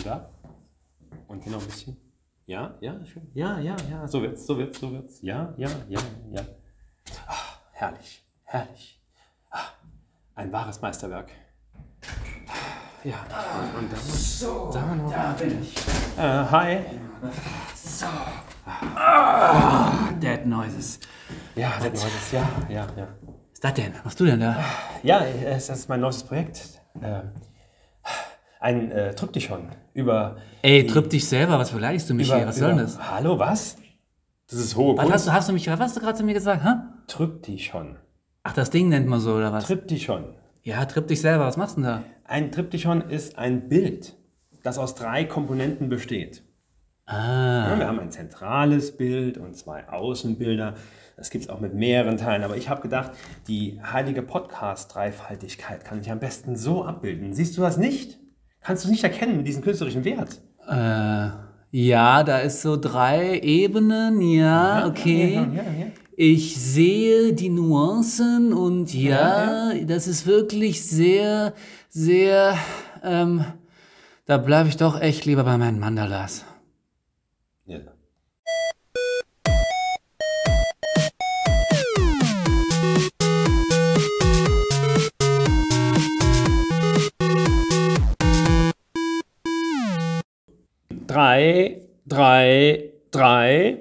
Und da? Und hier noch ein bisschen. Ja, ja, schön. Ja, ja, ja. So wird's, so wird's, so wird's. Ja, ja, ja, ja. Ah, herrlich, herrlich. Ah, ein wahres Meisterwerk. Ah, Ja, und dann, So, da noch. da bin ich. Äh, hi. So. Ah, Dead Noises. Ja, das neues, ja, ja, ja. Was ist das denn? Was machst du denn da? Ja, es ist mein neues Projekt. Ähm, ein äh, Tryptychon über. Ey, tripp dich selber, was beleidigst du mich über, hier? Was soll denn über- das? Hallo, was? Das ist hohe Was Kunst. hast du, hast du mich, was hast du gerade zu mir gesagt, hä? Tryptychon. Ach, das Ding nennt man so, oder was? Tryptychon. Ja, tripp dich selber, was machst du denn da? Ein Tryptychon ist ein Bild, das aus drei Komponenten besteht. Ah, Ja, wir haben ein zentrales Bild und zwei Außenbilder. Das gibt es auch mit mehreren Teilen. Aber ich habe gedacht, die heilige Podcast-Dreifaltigkeit kann ich am besten so abbilden. Siehst du das nicht? Kannst du nicht erkennen, diesen künstlerischen Wert? äh, ja, da ist so drei Ebenen, ja, okay. Ja, ja, ja. Ich sehe die Nuancen und ja, das ist wirklich sehr, sehr, ähm, da bleibe ich doch echt lieber bei meinen Mandalas. ja. Drei, drei, drei.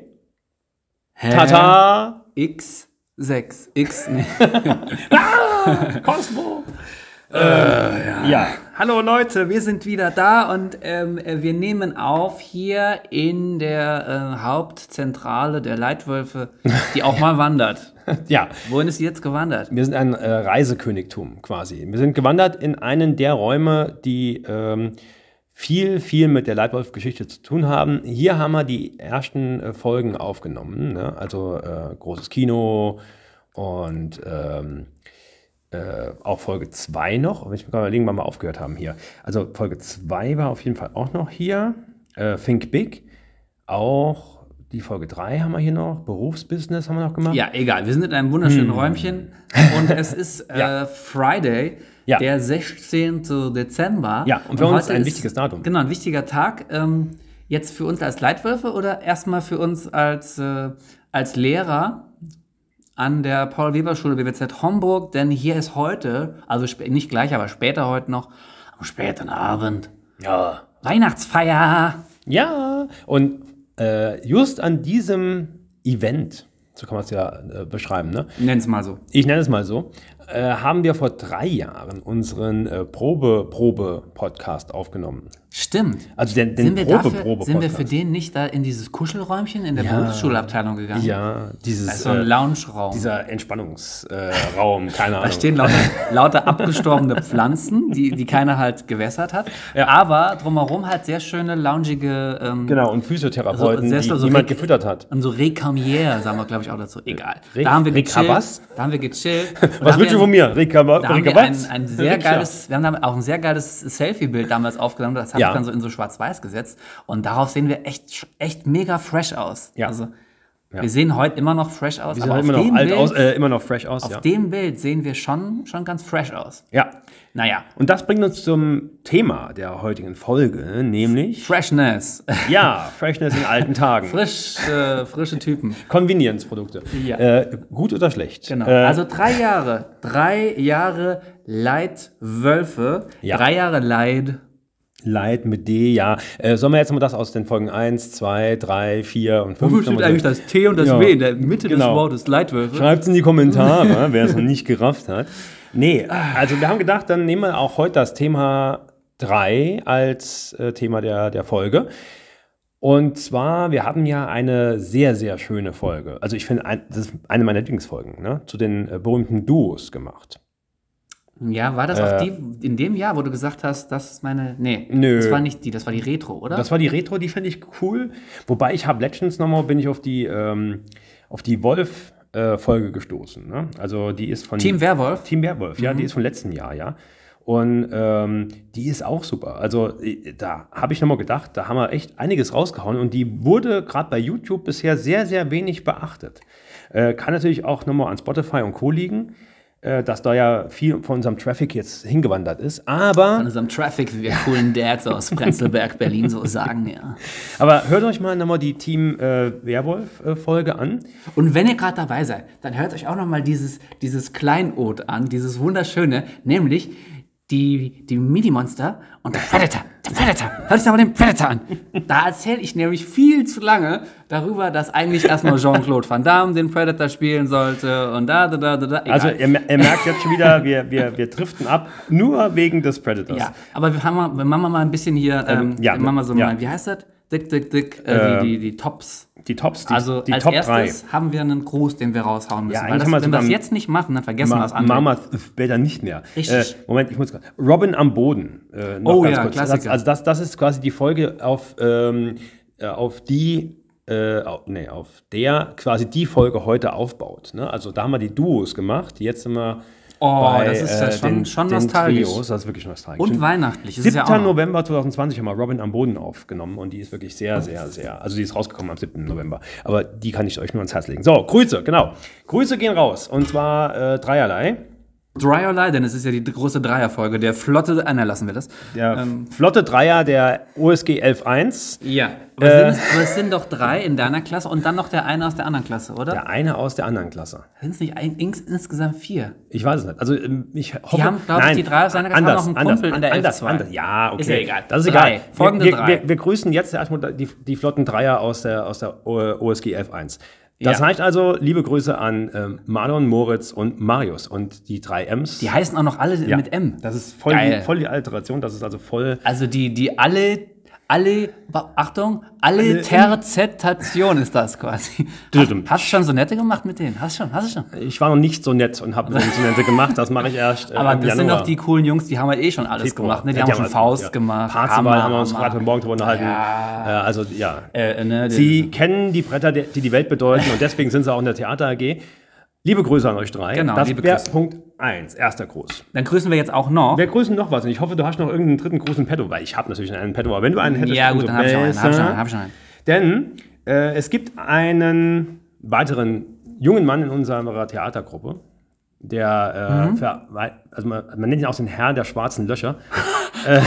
Hä? Tata! X6. X, nee. Cosmo! Äh, ja. Hallo Leute, wir sind wieder da und ähm, äh, wir nehmen auf hier in der äh, Hauptzentrale der Leitwölfe, die auch mal wandert. Ja, Wohin ist sie jetzt gewandert? wir sind ein äh, Reisekönigtum quasi. Wir sind gewandert in einen der Räume, die ähm, viel, viel mit der Leitwolf-Geschichte zu tun haben. Hier haben wir die ersten äh, Folgen aufgenommen. Ne? Also äh, großes Kino und ähm, äh, auch Folge 2 noch. Wenn ich mir gerade überlegen, wann wir aufgehört haben hier. Also Folge 2 war auf jeden Fall auch noch hier. Äh, Think Big. Auch die Folge 3 haben wir hier noch. Berufsbusiness haben wir noch gemacht. Ja, egal. Wir sind in einem wunderschönen Räumchen und es ist äh, Hm. Ja. Friday, Ja. der 16. Dezember. Ja, und für uns heute ein ist- wichtiges Datum. Genau, ein wichtiger Tag. Ähm, jetzt für uns als Leitwölfe oder erstmal für uns als, äh, als Lehrer an der Paul-Weber-Schule BWZ Homburg, denn hier ist heute, also nicht gleich, aber später heute noch, am späten Abend, ja. Weihnachtsfeier. Ja, und äh, just an diesem Event, so kann man es ja äh, beschreiben, ne? Nenn's mal so. ich nenne es mal so, äh, haben wir vor drei Jahren unseren äh, Probe-Probe-Podcast aufgenommen. Stimmt. Also den, den Sind wir, dafür, Probe-Probe-Podcast. sind wir für den nicht da in dieses Kuschelräumchen in der Ja. Berufsschulabteilung gegangen? Ja, dieses, Das ist so ein äh, Lounge-Raum. dieser Entspannungsraum, keine Da Ahnung. stehen lauter, lauter abgestorbene Pflanzen, die, die keiner halt gewässert hat. Ja. Aber drumherum halt sehr schöne, loungige ähm, Genau, und Physiotherapeuten, Also, sehr die so niemand Rec- gefüttert hat. und so Recamier, sagen wir, glaube ich, auch dazu. Egal. Re- da haben wir gechillt. was? Da haben wir gechillt. Da Was willst du wir- von mir? Rika, Da haben Rika wir ein, ein sehr Rikscha. geiles, wir haben auch ein sehr geiles Selfie-Bild damals aufgenommen. Das habe Ja. ich dann so in so schwarz-weiß gesetzt. Und darauf sehen wir echt, echt mega fresh aus. Ja. Also, wir sehen heute immer noch fresh aus. Die sehen aber immer auf noch dem alt Bild, aus, äh, immer noch fresh aus, auf ja. dem Bild sehen wir schon, schon ganz fresh aus. Ja. Naja, Und das bringt uns zum Thema der heutigen Folge, nämlich Freshness. ja, Freshness in alten Tagen. Frisch, äh, frische Typen. Convenience-Produkte. Ja. Äh, gut oder schlecht? Genau. Äh, also drei Jahre. Drei Jahre Leitwölfe. Ja. Drei Jahre Leid. Light mit D, ja. Äh, sollen wir jetzt mal das aus den Folgen 1, 2, 3, 4 und 5 Wofür steht eigentlich das T und das Ja, W in der Mitte genau. des Wortes Leitwölfe? Schreibt es in die Kommentare, wer es noch nicht gerafft hat. Nee, also wir haben gedacht, dann nehmen wir auch heute das Thema 3 als äh, Thema der, der Folge. Und zwar, wir haben ja eine sehr, sehr schöne Folge. Also ich finde, ein, das ist eine meiner Lieblingsfolgen, ne? zu den äh, berühmten Duos gemacht. Ja, war das Äh, auch die in dem Jahr, wo du gesagt hast, das ist meine. Nee, Nö. das war nicht die, das war die Retro, oder? Das war die Retro, die finde ich cool. Wobei ich habe Legends nochmal, bin ich auf die, ähm, auf die Wolf-Folge gestoßen. Ne? Also die ist von Team Werwolf. Team Werwolf, ja, die ist von letztem Jahr, ja. Und ähm, die ist auch super. Also äh, da habe ich nochmal gedacht, da haben wir echt einiges rausgehauen und die wurde gerade bei YouTube bisher sehr, sehr wenig beachtet. Äh, kann natürlich auch nochmal an Spotify und Co. liegen. Äh, dass da ja viel von unserem Traffic jetzt hingewandert ist. Aber, Von unserem Traffic, wie wir coolen Dads aus Prenzlberg, Berlin so sagen, ja. aber hört euch mal nochmal die Team äh, Werwolf-Folge an. Und wenn ihr gerade dabei seid, dann hört euch auch noch mal dieses, dieses Kleinod an, dieses wunderschöne, nämlich die, die Mini-Monster und der Predator. Der Predator. Hört euch doch mal den Predator an. Da erzähle ich nämlich viel zu lange darüber, dass eigentlich erstmal Jean-Claude Van Damme den Predator spielen sollte und da, da, da, da, da. Egal. Also ihr, ihr merkt jetzt schon wieder, wir, wir, wir driften ab, nur wegen des Predators. ja, aber wir, haben mal, wir machen mal ein bisschen hier, ähm, ja, wir machen mal so ja. mal, wie heißt das? Dick, dick, dick, äh, die, die, die Tops. Die Tops, die, Also die als Top 3. erstes haben wir einen Gruß, den wir raushauen müssen. Ja, das, wenn wir das jetzt nicht machen, dann vergessen wir das andere. Mama später nicht mehr. Richtig. Äh, Moment, ich muss Robin am Boden. Äh, Oh ganz ja, kurz. Das, Klassiker. also das, das ist quasi die Folge auf, ähm, äh, auf die, äh, nee, auf der quasi die Folge heute aufbaut. Ne? Also da haben wir die Duos gemacht. Jetzt sind wir Oh, bei das ist ja äh, schon- den, schon nostalgisch. Trios. Das ist wirklich nostalgisch. Und weihnachtlich. Das ist 7. ja auch. November 2020 haben wir Robin am Boden aufgenommen und die ist wirklich sehr, sehr, sehr, also die ist rausgekommen am 7. November. Aber die kann ich euch nur ans Herz legen. So, Grüße, genau. Grüße gehen raus und zwar äh, dreierlei. Dry or Lie, denn es ist ja die große Dreierfolge. Der Flotte, äh, nein, lassen wir das. Der flotte Dreier der OSG 11.1. Ja. Aber, Äh. sind es, aber es sind doch drei in deiner Klasse und dann noch der eine aus der anderen Klasse, oder? Der eine aus der anderen Klasse. Sind es nicht ein, ins, insgesamt vier? Ich weiß es nicht. Also ähm, ich hoffe, haben, glaub ich, die drei aus seiner Klasse anders, noch einen Kumpel anders, in der anders, 11.2. anders. Ja, okay. Ist ja egal. Das ist Drei. egal. Folgende wir, wir, drei. Wir, wir grüßen jetzt erstmal die, die flotten Dreier aus der, aus der OSG 11.1. Das Ja. heißt also, liebe Grüße an ähm, Marlon, Moritz und Marius und die drei M's. Die heißen auch noch alle Ja. mit M. Das ist voll die, voll die Alteration. Das ist also voll. Also die, die alle, alle, Achtung, Alliteration ist das quasi. Hast, hast du schon so nette gemacht mit denen? Hast du schon, hast du schon. Ich war noch nicht so nett und habe Instrumente gemacht. Das mache ich erst. Äh, Aber das sind Januar. doch die coolen Jungs, die haben halt eh schon alles gemacht. Ne? Die Ja, haben schon halt- Faust ja. gemacht. Parzival haben wir uns gerade Morgen drüber unterhalten. Ja. also ja. Äh, ne, die- Sie kennen die Bretter, die die die Welt bedeuten und deswegen sind sie auch in der Theater AG. Liebe Grüße an euch drei. Genau, das liebe Grüße. Punkt 1, erster Gruß. Dann grüßen wir jetzt auch noch. Wir grüßen noch was und ich hoffe, du hast noch irgendeinen dritten Gruß in petto, weil ich habe natürlich einen petto, aber wenn du einen hättest, ja, gut, dann hab ich schon einen. Hab ich einen, hab ich einen. Denn äh, es gibt einen weiteren jungen Mann in unserer Theatergruppe, der, Mhm. äh, für, also man, man nennt ihn auch den Herr der schwarzen Löcher.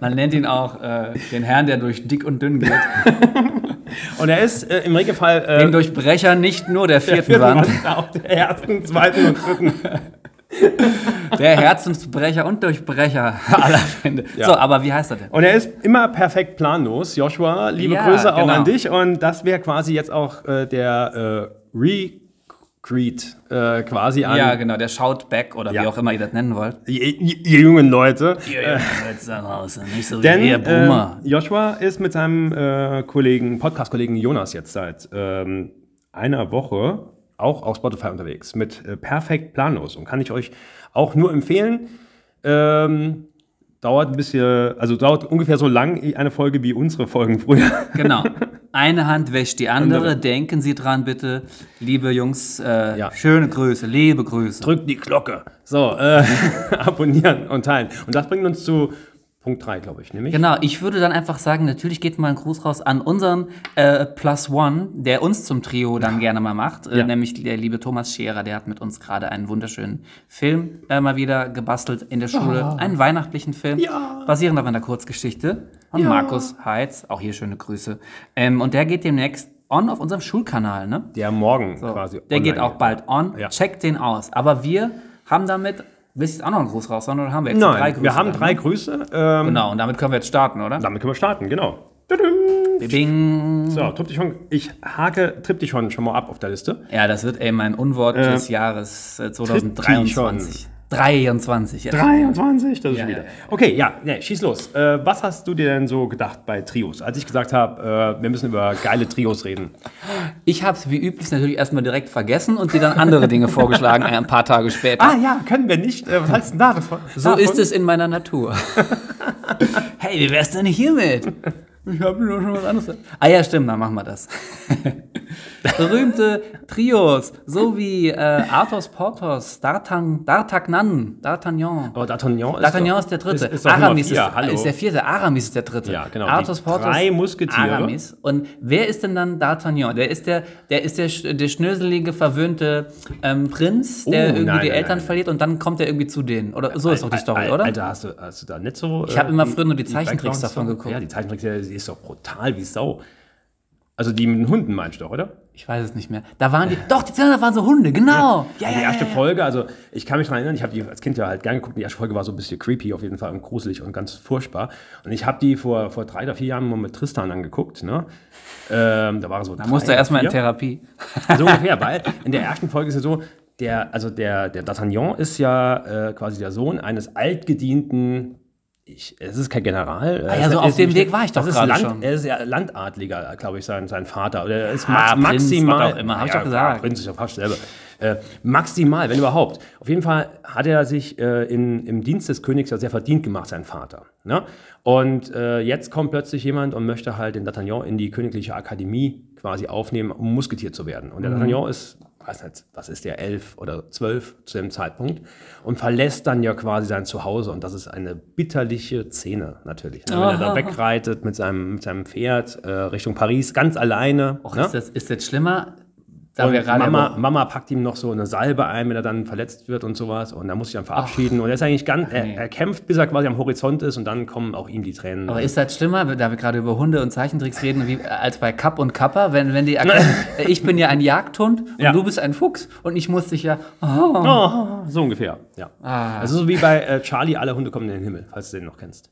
Man nennt ihn auch äh, den Herrn, der durch dick und dünn geht. Und er ist äh, im Regelfall äh, Den Durchbrecher nicht nur der vierten vierten Wand, Wand, auch der ersten, zweiten und dritten. der Herzensbrecher und Durchbrecher aller Wände. So, aber wie heißt er denn? Und er ist immer perfekt planlos. Joshua, liebe Ja, Grüße auch genau. an dich. Und das wäre quasi jetzt auch äh, der äh, Recreat äh, quasi an Ja, genau, der schaut back oder Ja. wie auch immer ihr das nennen wollt. ihr, ihr jungen Leute. jetzt da raus, nicht so Denn wie ihr Boomer. äh, Joshua ist mit seinem äh, Kollegen, Podcast-Kollegen Jonas jetzt seit ähm, einer Woche auch auf Spotify unterwegs mit äh, Perfekt Planlos und kann ich euch auch nur empfehlen. Ähm, dauert ein bisschen, also dauert ungefähr so lang eine Folge wie unsere Folgen früher. Genau. Eine Hand wäscht die andere. Andere. Denken Sie dran, bitte. Liebe Jungs, äh, Ja. schöne Grüße, liebe Grüße. Drückt die Glocke. So, äh, abonnieren und teilen. Und das bringt uns zu Punkt 3, glaube ich, nämlich. Genau, ich würde dann einfach sagen, natürlich geht mal ein Gruß raus an unseren äh, Plus One, der uns zum Trio dann gerne mal macht, äh, Ja. nämlich der liebe Thomas Scherer, der hat mit uns gerade einen wunderschönen Film äh, mal wieder gebastelt in der Schule, einen weihnachtlichen Film, Ja. basierend auf einer Kurzgeschichte von Markus Heitz, auch hier schöne Grüße. Ähm, und der geht demnächst on auf unserem Schulkanal, ne? Der morgen So, quasi. der geht auch bald on. Ja. Checkt den aus. Aber wir haben damit, willst du jetzt auch noch einen Gruß raus, oder haben wir jetzt drei Nein, Grüße? wir haben dann, drei ne? Grüße. Ähm, Genau, und damit können wir jetzt starten, oder? Damit können wir starten, genau. Bing. So, Triptychon, ich hake Triptychon schon mal ab auf der Liste. Ja, das wird ey mein Unwort des Jahres äh, 2023. 23, ja. 23, das ist Ja, schon wieder. ja, ja. Okay, ja, nee, schieß los. Äh, was hast du dir denn so gedacht bei Trios? Als ich gesagt habe, äh, wir müssen über geile Trios reden. Ich habe es wie üblich natürlich erstmal direkt vergessen und dir dann andere Dinge vorgeschlagen, ein paar Tage später. Ah ja, können wir nicht. Äh, was hältst du davon? so ist es in meiner Natur. hey, wie wär's denn hiermit? Ich habe nur schon was anderes. Ah ja, stimmt, dann machen wir das. Berühmte Trios, so wie äh, Athos, Porthos, D'Artagnan, D'Artagnan. Aber D'Artagnan ist, D'Artagnan ist der dritte. Ist, ist Aramis vier, ist, hallo. ist der vierte. Aramis ist der dritte. Ja, genau. Athos, Porthos, drei Musketiere. Aramis. Und wer ist denn dann D'Artagnan? Der ist der, der ist der, der schnöselige, verwöhnte ähm, Prinz, der Oh, irgendwie nein, die nein, Eltern nein. verliert und dann kommt er irgendwie zu denen. Oder so ist doch die Story, oder? Alter, hast du, hast du da nicht so. Ich hab immer die- früher nur die Zeichentricks davon geguckt. Ja, die Zeichentricks, die ist doch brutal wie Sau. Also die mit den Hunden meinst du doch, oder? Ich weiß es nicht mehr. Da waren die. Doch, die Zähne waren so Hunde, genau. Ja, ja, die erste ja, ja. Folge, also ich kann mich daran erinnern, ich habe die als Kind ja halt gerne geguckt. Die erste Folge war so ein bisschen creepy auf jeden Fall und gruselig und ganz furchtbar. Und ich habe die vor, vor drei oder vier Jahren mal mit Tristan angeguckt. Ne? Ähm, da war so. Da musste er erstmal in Therapie. So ungefähr, weil in der ersten Folge ist es so, der, also der, der D'Artagnan ist ja äh, quasi der Sohn eines altgedienten, ich, es ist kein General. Ah ja, so auf dem Weg war ich doch gerade Land, schon. Er ist ja Landadliger, glaube ich, sein, sein Vater. Oder er ist Ah, max, Prinz, maximal. auch immer, hab ich ja, doch gesagt. klar, Prinz ist ja fast selber. Äh, maximal, wenn überhaupt. Auf jeden Fall hat er sich äh, in, im Dienst des Königs ja sehr verdient gemacht, sein Vater. Ne? Und äh, jetzt kommt plötzlich jemand und möchte halt den D'Artagnan in die königliche Akademie quasi aufnehmen, um Musketier zu werden. Und der D'Artagnan ist, weiß nicht, was ist der, elf oder zwölf zu dem Zeitpunkt und verlässt dann ja quasi sein Zuhause. Und das ist eine bitterliche Szene natürlich. Ne? Wenn er da wegreitet mit seinem, mit seinem Pferd äh, Richtung Paris, ganz alleine. Och, ne? ist, das, ist das schlimmer? Da Und wir gerade Mama, Mama packt ihm noch so eine Salbe ein, wenn er dann verletzt wird und sowas. Und da muss sich dann verabschieden. und er ist eigentlich ganz, er, er kämpft, bis er quasi am Horizont ist und dann kommen auch ihm die Tränen. Aber ist das schlimmer, da wir gerade über Hunde und Zeichentricks reden, wie, als bei Kapp und Kappa, wenn, wenn die ich bin ja ein Jagdhund und Ja. du bist ein Fuchs und ich muss dich ja. Oh, oh, so ungefähr, ja. Ah. Also so wie bei äh, Charlie, alle Hunde kommen in den Himmel, falls du den noch kennst.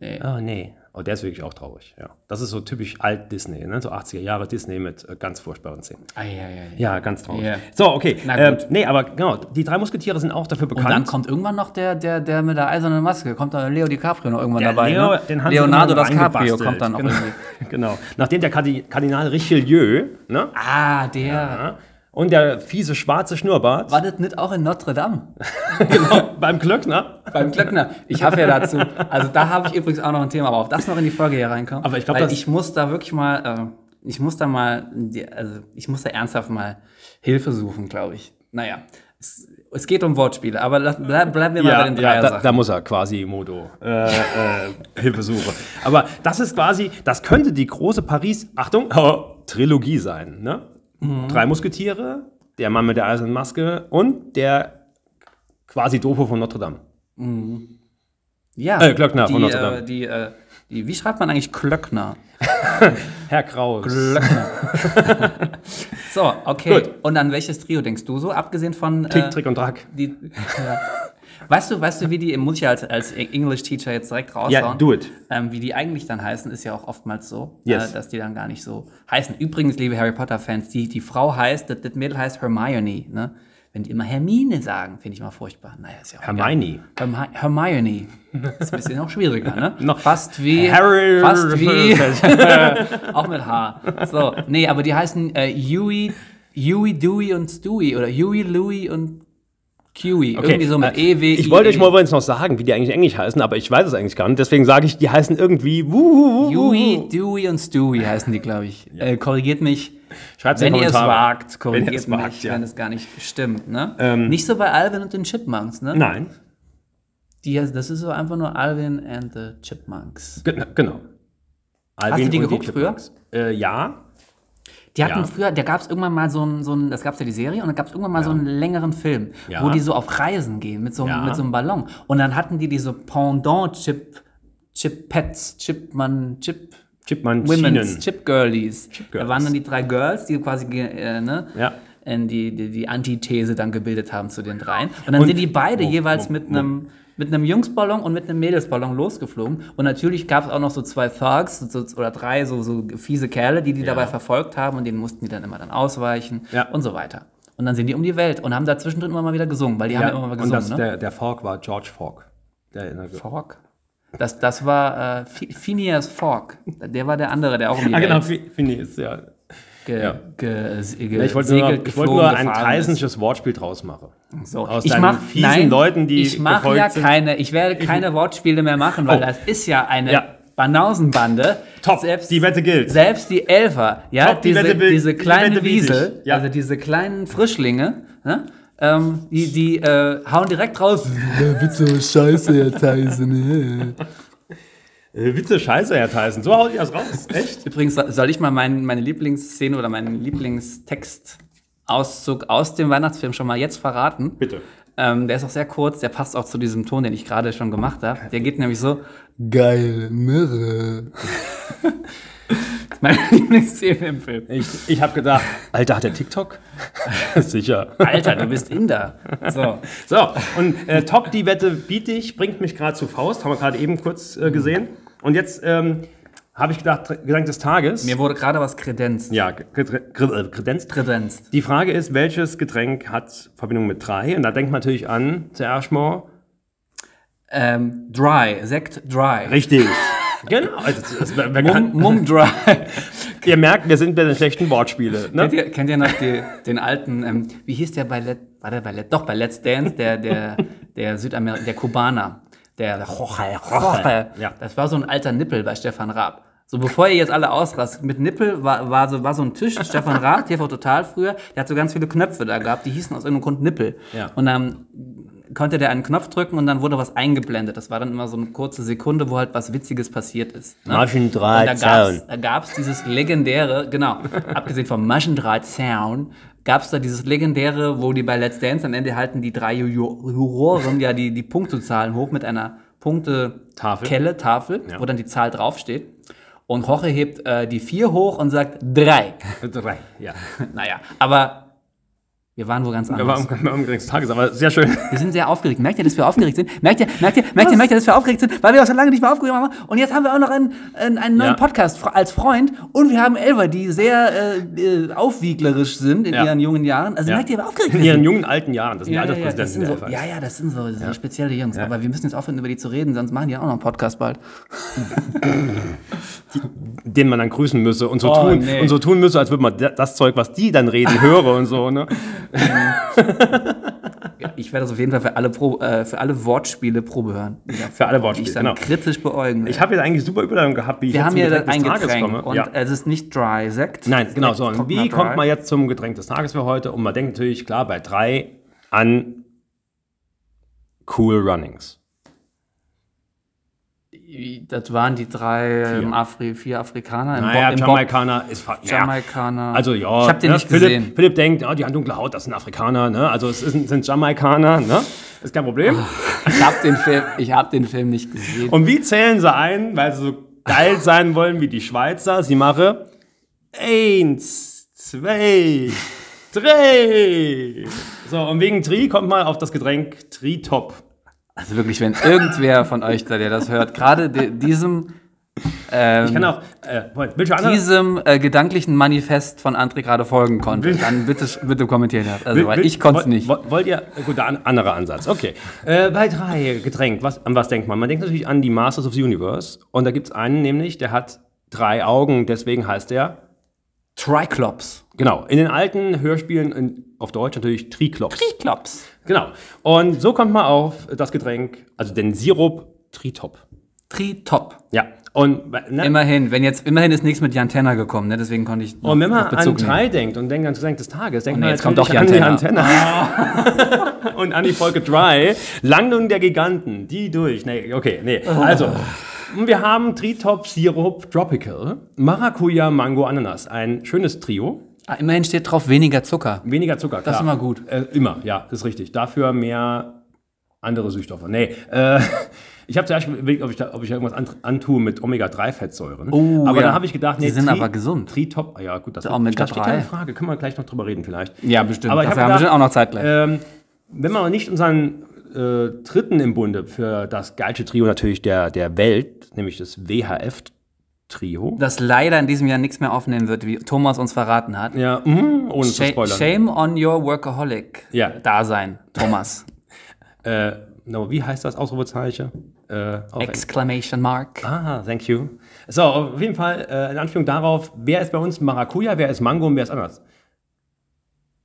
nee. Oh, nee. Oh, der ist wirklich auch traurig, ja. Das ist so typisch alt Disney, ne? so 80er Jahre Disney mit äh, ganz furchtbaren Szenen. Ei, ei, ei. Ja, ganz traurig. Ja. So, okay. Na Ähm, gut. nee, aber genau, die drei Musketiere sind auch dafür Und bekannt. dann kommt irgendwann noch der, der, der mit der eisernen Maske, kommt dann Leo DiCaprio noch irgendwann Der dabei. Leo, ne? den Leonardo DiCaprio kommt dann noch genau. irgendwie. genau. Nachdem der Kardi Kardinal Richelieu ne, Ah, der. ja, und der fiese schwarze Schnurrbart War das nicht auch in Notre Dame? genau, beim Glöckner. Beim Glöckner. Ich habe ja dazu. Also da habe ich übrigens auch noch ein Thema, aber auf das noch in die Folge hier reinkommt. Aber ich glaub, Weil das- ich muss da wirklich mal, äh, ich muss da mal, also ich muss da ernsthaft mal Hilfe suchen, glaube ich. Naja, es, es geht um Wortspiele, aber lass, bleib, bleiben wir mal bei Ja, den ja Dreier da, da muss er quasi Modo äh, äh, Hilfesuche. Aber das ist quasi, das könnte die große Paris, Achtung, Trilogie sein. Ne? Mhm. Drei Musketiere, der Mann mit der eisernen Maske und der quasi Dofo von Notre Dame. ja, Äh, Glöckner die, von Notre Dame. Äh, die, äh, die, wie schreibt man eigentlich Klöckner? Herr Kraus. So, okay. Gut. Und an welches Trio denkst du so, abgesehen von äh, Tick, Trick und Drack. die, ja. Weißt du, weißt du, wie die, muss ich ja als, als English Teacher jetzt direkt raushauen? Ja, do it. Ähm, wie die eigentlich dann heißen, ist ja auch oftmals so, Yes. äh, dass die dann gar nicht so heißen. Übrigens, liebe Harry Potter-Fans, die, die Frau heißt, das, das Mädel heißt Hermione, ne? Wenn die immer Hermine sagen, finde ich mal furchtbar. Naja, ist ja auch Hermione. Hermi Hermione. Ist ein bisschen noch schwieriger, ne? Noch- fast wie. Harry- Fast wie. auch mit H. So, nee, aber die heißen äh, Huey, Huey, Dewey und Stewie oder Huey, Louie und Kiwi. Irgendwie so mit äh, E, W, Ich wollte euch mal übrigens noch sagen, wie die eigentlich Englisch heißen, aber ich weiß es eigentlich gar nicht. Deswegen sage ich, die heißen irgendwie wuhuhuhu. Huey, Dewey und Stewie heißen die, glaube ich. Äh, korrigiert mich, Schreibt's wenn die ihr es wagt. Korrigiert Wenn ihr es mich, wagt, ja. wenn es gar nicht stimmt. Ne? nicht so bei Alvin und den Chipmunks. Ne? Nein, Die, das ist so einfach nur Alvin and the Chipmunks. Ge- genau. Alvin du die und geguckt Chipmunks. Äh, ja. Die hatten Ja. früher, da gab es irgendwann mal so einen, so einen, das gab es ja die Serie, und dann gab es irgendwann mal so einen längeren Film, Ja. wo die so auf Reisen gehen mit so, einem- Ja. mit so einem Ballon. Und dann hatten die diese Pendant-Chip, Chip-Pets, Chipman, Chip, Chipman Women's, Schienen. Chip-Girlies. Chip-Girls. Da waren dann die drei Girls, die quasi äh, ne, Ja. die, die, die Antithese dann gebildet haben zu den dreien. Und dann Und- sind die beide Mo- jeweils Mo- mit einem mit einem Jungsballon und mit einem Mädelsballon losgeflogen. Und natürlich gab es auch noch so zwei Thugs so, oder drei so, so fiese Kerle, die die dabei verfolgt haben und denen mussten die dann immer dann ausweichen Ja. und so weiter. Und dann sind die um die Welt und haben da zwischendrin immer mal wieder gesungen, weil die haben ja Ja. immer mal Und gesungen. das, ne? der, der Fork war George Fork. Der der Fork. Das, das war äh, Phi- Phineas Fork. Der war der andere, der auch um die Ah, genau, Welt Phineas, ja. Ge, Ja. ge, ge, Ich wollte nur, ich wollte nur ein kreisensches Wortspiel draus machen. So, Aus ich mach, fiesen nein, Leuten, die ich mache ja sind. keine, ich werde keine Wortspiele mehr machen, weil Oh. das ist ja eine Ja. Banausenbande. Top, Selbst, die Wette gilt. Selbst die Elfer, ja, Top, die diese, Wette will- diese die kleinen Wette will Wiesel, ich. Ja. also diese kleinen Frischlinge, ne? ähm, die, die äh, hauen direkt raus. Witze, Scheiße, Herr Tyson. Äh, Witze, Scheiße, Herr Tyson. So haut ihr das raus. Echt? Übrigens, soll ich mal mein, meine Lieblingsszene oder meinen Lieblingstextauszug aus dem Weihnachtsfilm schon mal jetzt verraten? Bitte. Ähm, der ist auch sehr kurz, der passt auch zu diesem Ton, den ich gerade schon gemacht habe. Der geht nämlich so, Geil, Mirre. meine Lieblingsszene im Film. Ich, ich habe gedacht, Alter, hat der TikTok? Sicher. Alter, du bist Inder. So. So, und äh, top, die Wette biete ich, bringt mich gerade zu Faust, haben wir gerade eben kurz äh, gesehen. Und jetzt ähm, habe ich gedacht, Gedanke des Tages. Mir wurde gerade was kredenzt. ja, äh, Kredenz. Kredenzt. Die Frage ist, welches Getränk hat Verbindung mit drei? Und da denkt man natürlich an, zuerst mal. Ähm, dry, Sekt dry. Richtig. Genau. Also, kann, Mum, Mum dry. ihr merkt, wir sind bei den schlechten Wortspiele. Ne? kennt, ihr, kennt ihr noch die, den alten, ähm, wie hieß der bei Let, war der bei Let, doch bei Let's Dance, der, der, der Südamerika, der Kubaner, der, der Jorge, Jorge. Ja. Das war so ein alter Nippel bei Stefan Raab. So bevor ihr jetzt alle ausrastet, mit Nippel war, war, so, war so ein Tisch, Stefan Raab, TV Total früher, der hat so ganz viele Knöpfe da gehabt, die hießen aus irgendeinem Grund Nippel. Ja. Und dann konnte der einen Knopf drücken und dann wurde was eingeblendet. Das war dann immer so eine kurze Sekunde, wo halt was Witziges passiert ist. Ne? Maschendraht, Und da gab's, da gab's dieses legendäre, genau, abgesehen vom Maschendraht-Sound, gab's da dieses legendäre, wo die bei Let's Dance am Ende halten die drei Ju- Juroren ja die, die Punktezahlen hoch mit einer Tafel. Punktekelle, Tafel, Ja. wo dann die Zahl draufsteht. Und Jorge hebt äh, die vier hoch und sagt drei. Drei, ja. Naja, aber wir waren wo ganz Wir anders. waren am am des Tages, aber sehr schön. Wir sind sehr aufgeregt. Merkt ihr, dass wir aufgeregt sind? Merkt ihr, merkt ihr, merkt ihr, merkt ihr, dass wir aufgeregt sind? Weil wir auch schon lange nicht mehr aufgeregt haben. Und jetzt haben wir auch noch einen, einen, neuen Ja. Podcast als Freund. Und wir haben Elfer, die sehr äh, äh, aufwieglerisch sind in Ja. ihren jungen Jahren. Also Ja. merkt ihr, wie aufgeregt In wir ihren sind? jungen alten Jahren, das sind die Ja, ja, ja, das Alterspräsidenten sind so, ja, ja, das sind so, so spezielle Jungs. Aber wir müssen jetzt aufhören, über die zu reden, sonst machen die auch noch einen Podcast bald. den man dann grüßen müsse und so, Oh, tun, nee. und so tun müsse, als würde man da- das Zeug, was die dann reden, höre und so. Ne? Ich werde das auf jeden Fall für alle, Pro, äh, für alle Wortspiele Probe hören. Ja, Für alle die Wortspiele, ich dann genau. kritisch beäugen. Ich habe jetzt eigentlich super Überleitung gehabt, wie ich Wir jetzt haben zum hier Getränk ein des Getränk komme. und ja. es ist nicht Dry Sekt. Nein, genau so. Und wie kommt man jetzt zum Getränk des Tages für heute? Und man denkt natürlich, klar, bei drei an Cool Runnings. Das waren die drei ähm, Afri vier Afrikaner im, Naja, Bo Jamaikaner ist fa- ja. Jamaikaner. Also ja, Ich habe den ne, nicht Philipp, gesehen. Philipp denkt, ja, die haben dunkle Haut, das sind Afrikaner, ne? Also es sind, sind Jamaikaner, ne? Ist kein Problem. Ich habe den Film, ich habe den Film nicht gesehen. Und wie zählen sie ein, weil sie so geil sein wollen wie die Schweizer? Sie machen eins, zwei, drei. So, und wegen Tri kommt mal auf das Getränk Tri-Top. Also wirklich, wenn irgendwer von euch, da, der das hört, gerade di- diesem ähm, Ich kann auch, äh, diesem äh, gedanklichen Manifest von André gerade folgen konnte, dann bitte, bitte kommentieren. Also, weil ich konnte es nicht. woll- Wollt ihr, gut, ein anderer Ansatz, okay. Äh, bei drei Getränk, was, an was denkt man? Man denkt natürlich an die Masters of the Universe. Und da gibt es einen nämlich, der hat drei Augen, deswegen heißt er, Triclops. genau, in den alten Hörspielen in, auf Deutsch natürlich Triklops. Triclops. Genau. Und so kommt man auf das Getränk, also den Sirup Tritop. Tritop. Ja. Und, ne? Immerhin, wenn jetzt, immerhin ist nichts mit Jan Tenner gekommen, ne? deswegen konnte ich. noch- und wenn man an drei denkt und denkt an das Getränk des Tages, denkt Oh nee, man jetzt kommt doch Jan an die Tenner. Antenne. und an die Folge Dry. Landung der Giganten, die durch. Nee, okay, nee. Also, wir haben Tritop Sirup Tropical, Maracuja, Mango, Ananas. Ein schönes Trio. Ah, immerhin steht drauf weniger Zucker. Weniger Zucker, klar. ist immer gut. Äh, immer, ja, ist richtig. Dafür mehr andere Süßstoffe. Nee, äh, ich habe zuerst überlegt, ob ich, da, ob ich irgendwas an, antue mit Omega-3-Fettsäuren. Oh, aber ja. dann habe ich gedacht, nee, Die sind aber gesund. Tritop, ah ja gut, das, Der Omega-3. das steht in Frage. Können wir gleich noch drüber reden vielleicht. Ja, bestimmt. Aber ich haben bestimmt auch noch Zeit gleich. Ähm, wenn man nicht unseren äh, dritten im Bunde für das geilste Trio natürlich der, der Welt, nämlich das WHF-Trio. das leider in diesem Jahr nichts mehr aufnehmen wird, wie Thomas uns verraten hat. Ja, mhm, ohne zu Sha- spoilern. Shame on your workaholic Ja. Dasein, Thomas. Äh, no, wie heißt das Ausrufezeichen? Äh, Exclamation mark. Ah, thank you. So, auf jeden Fall äh, in Anspielung darauf, wer ist bei uns Maracuja, wer ist Mango und wer ist anders?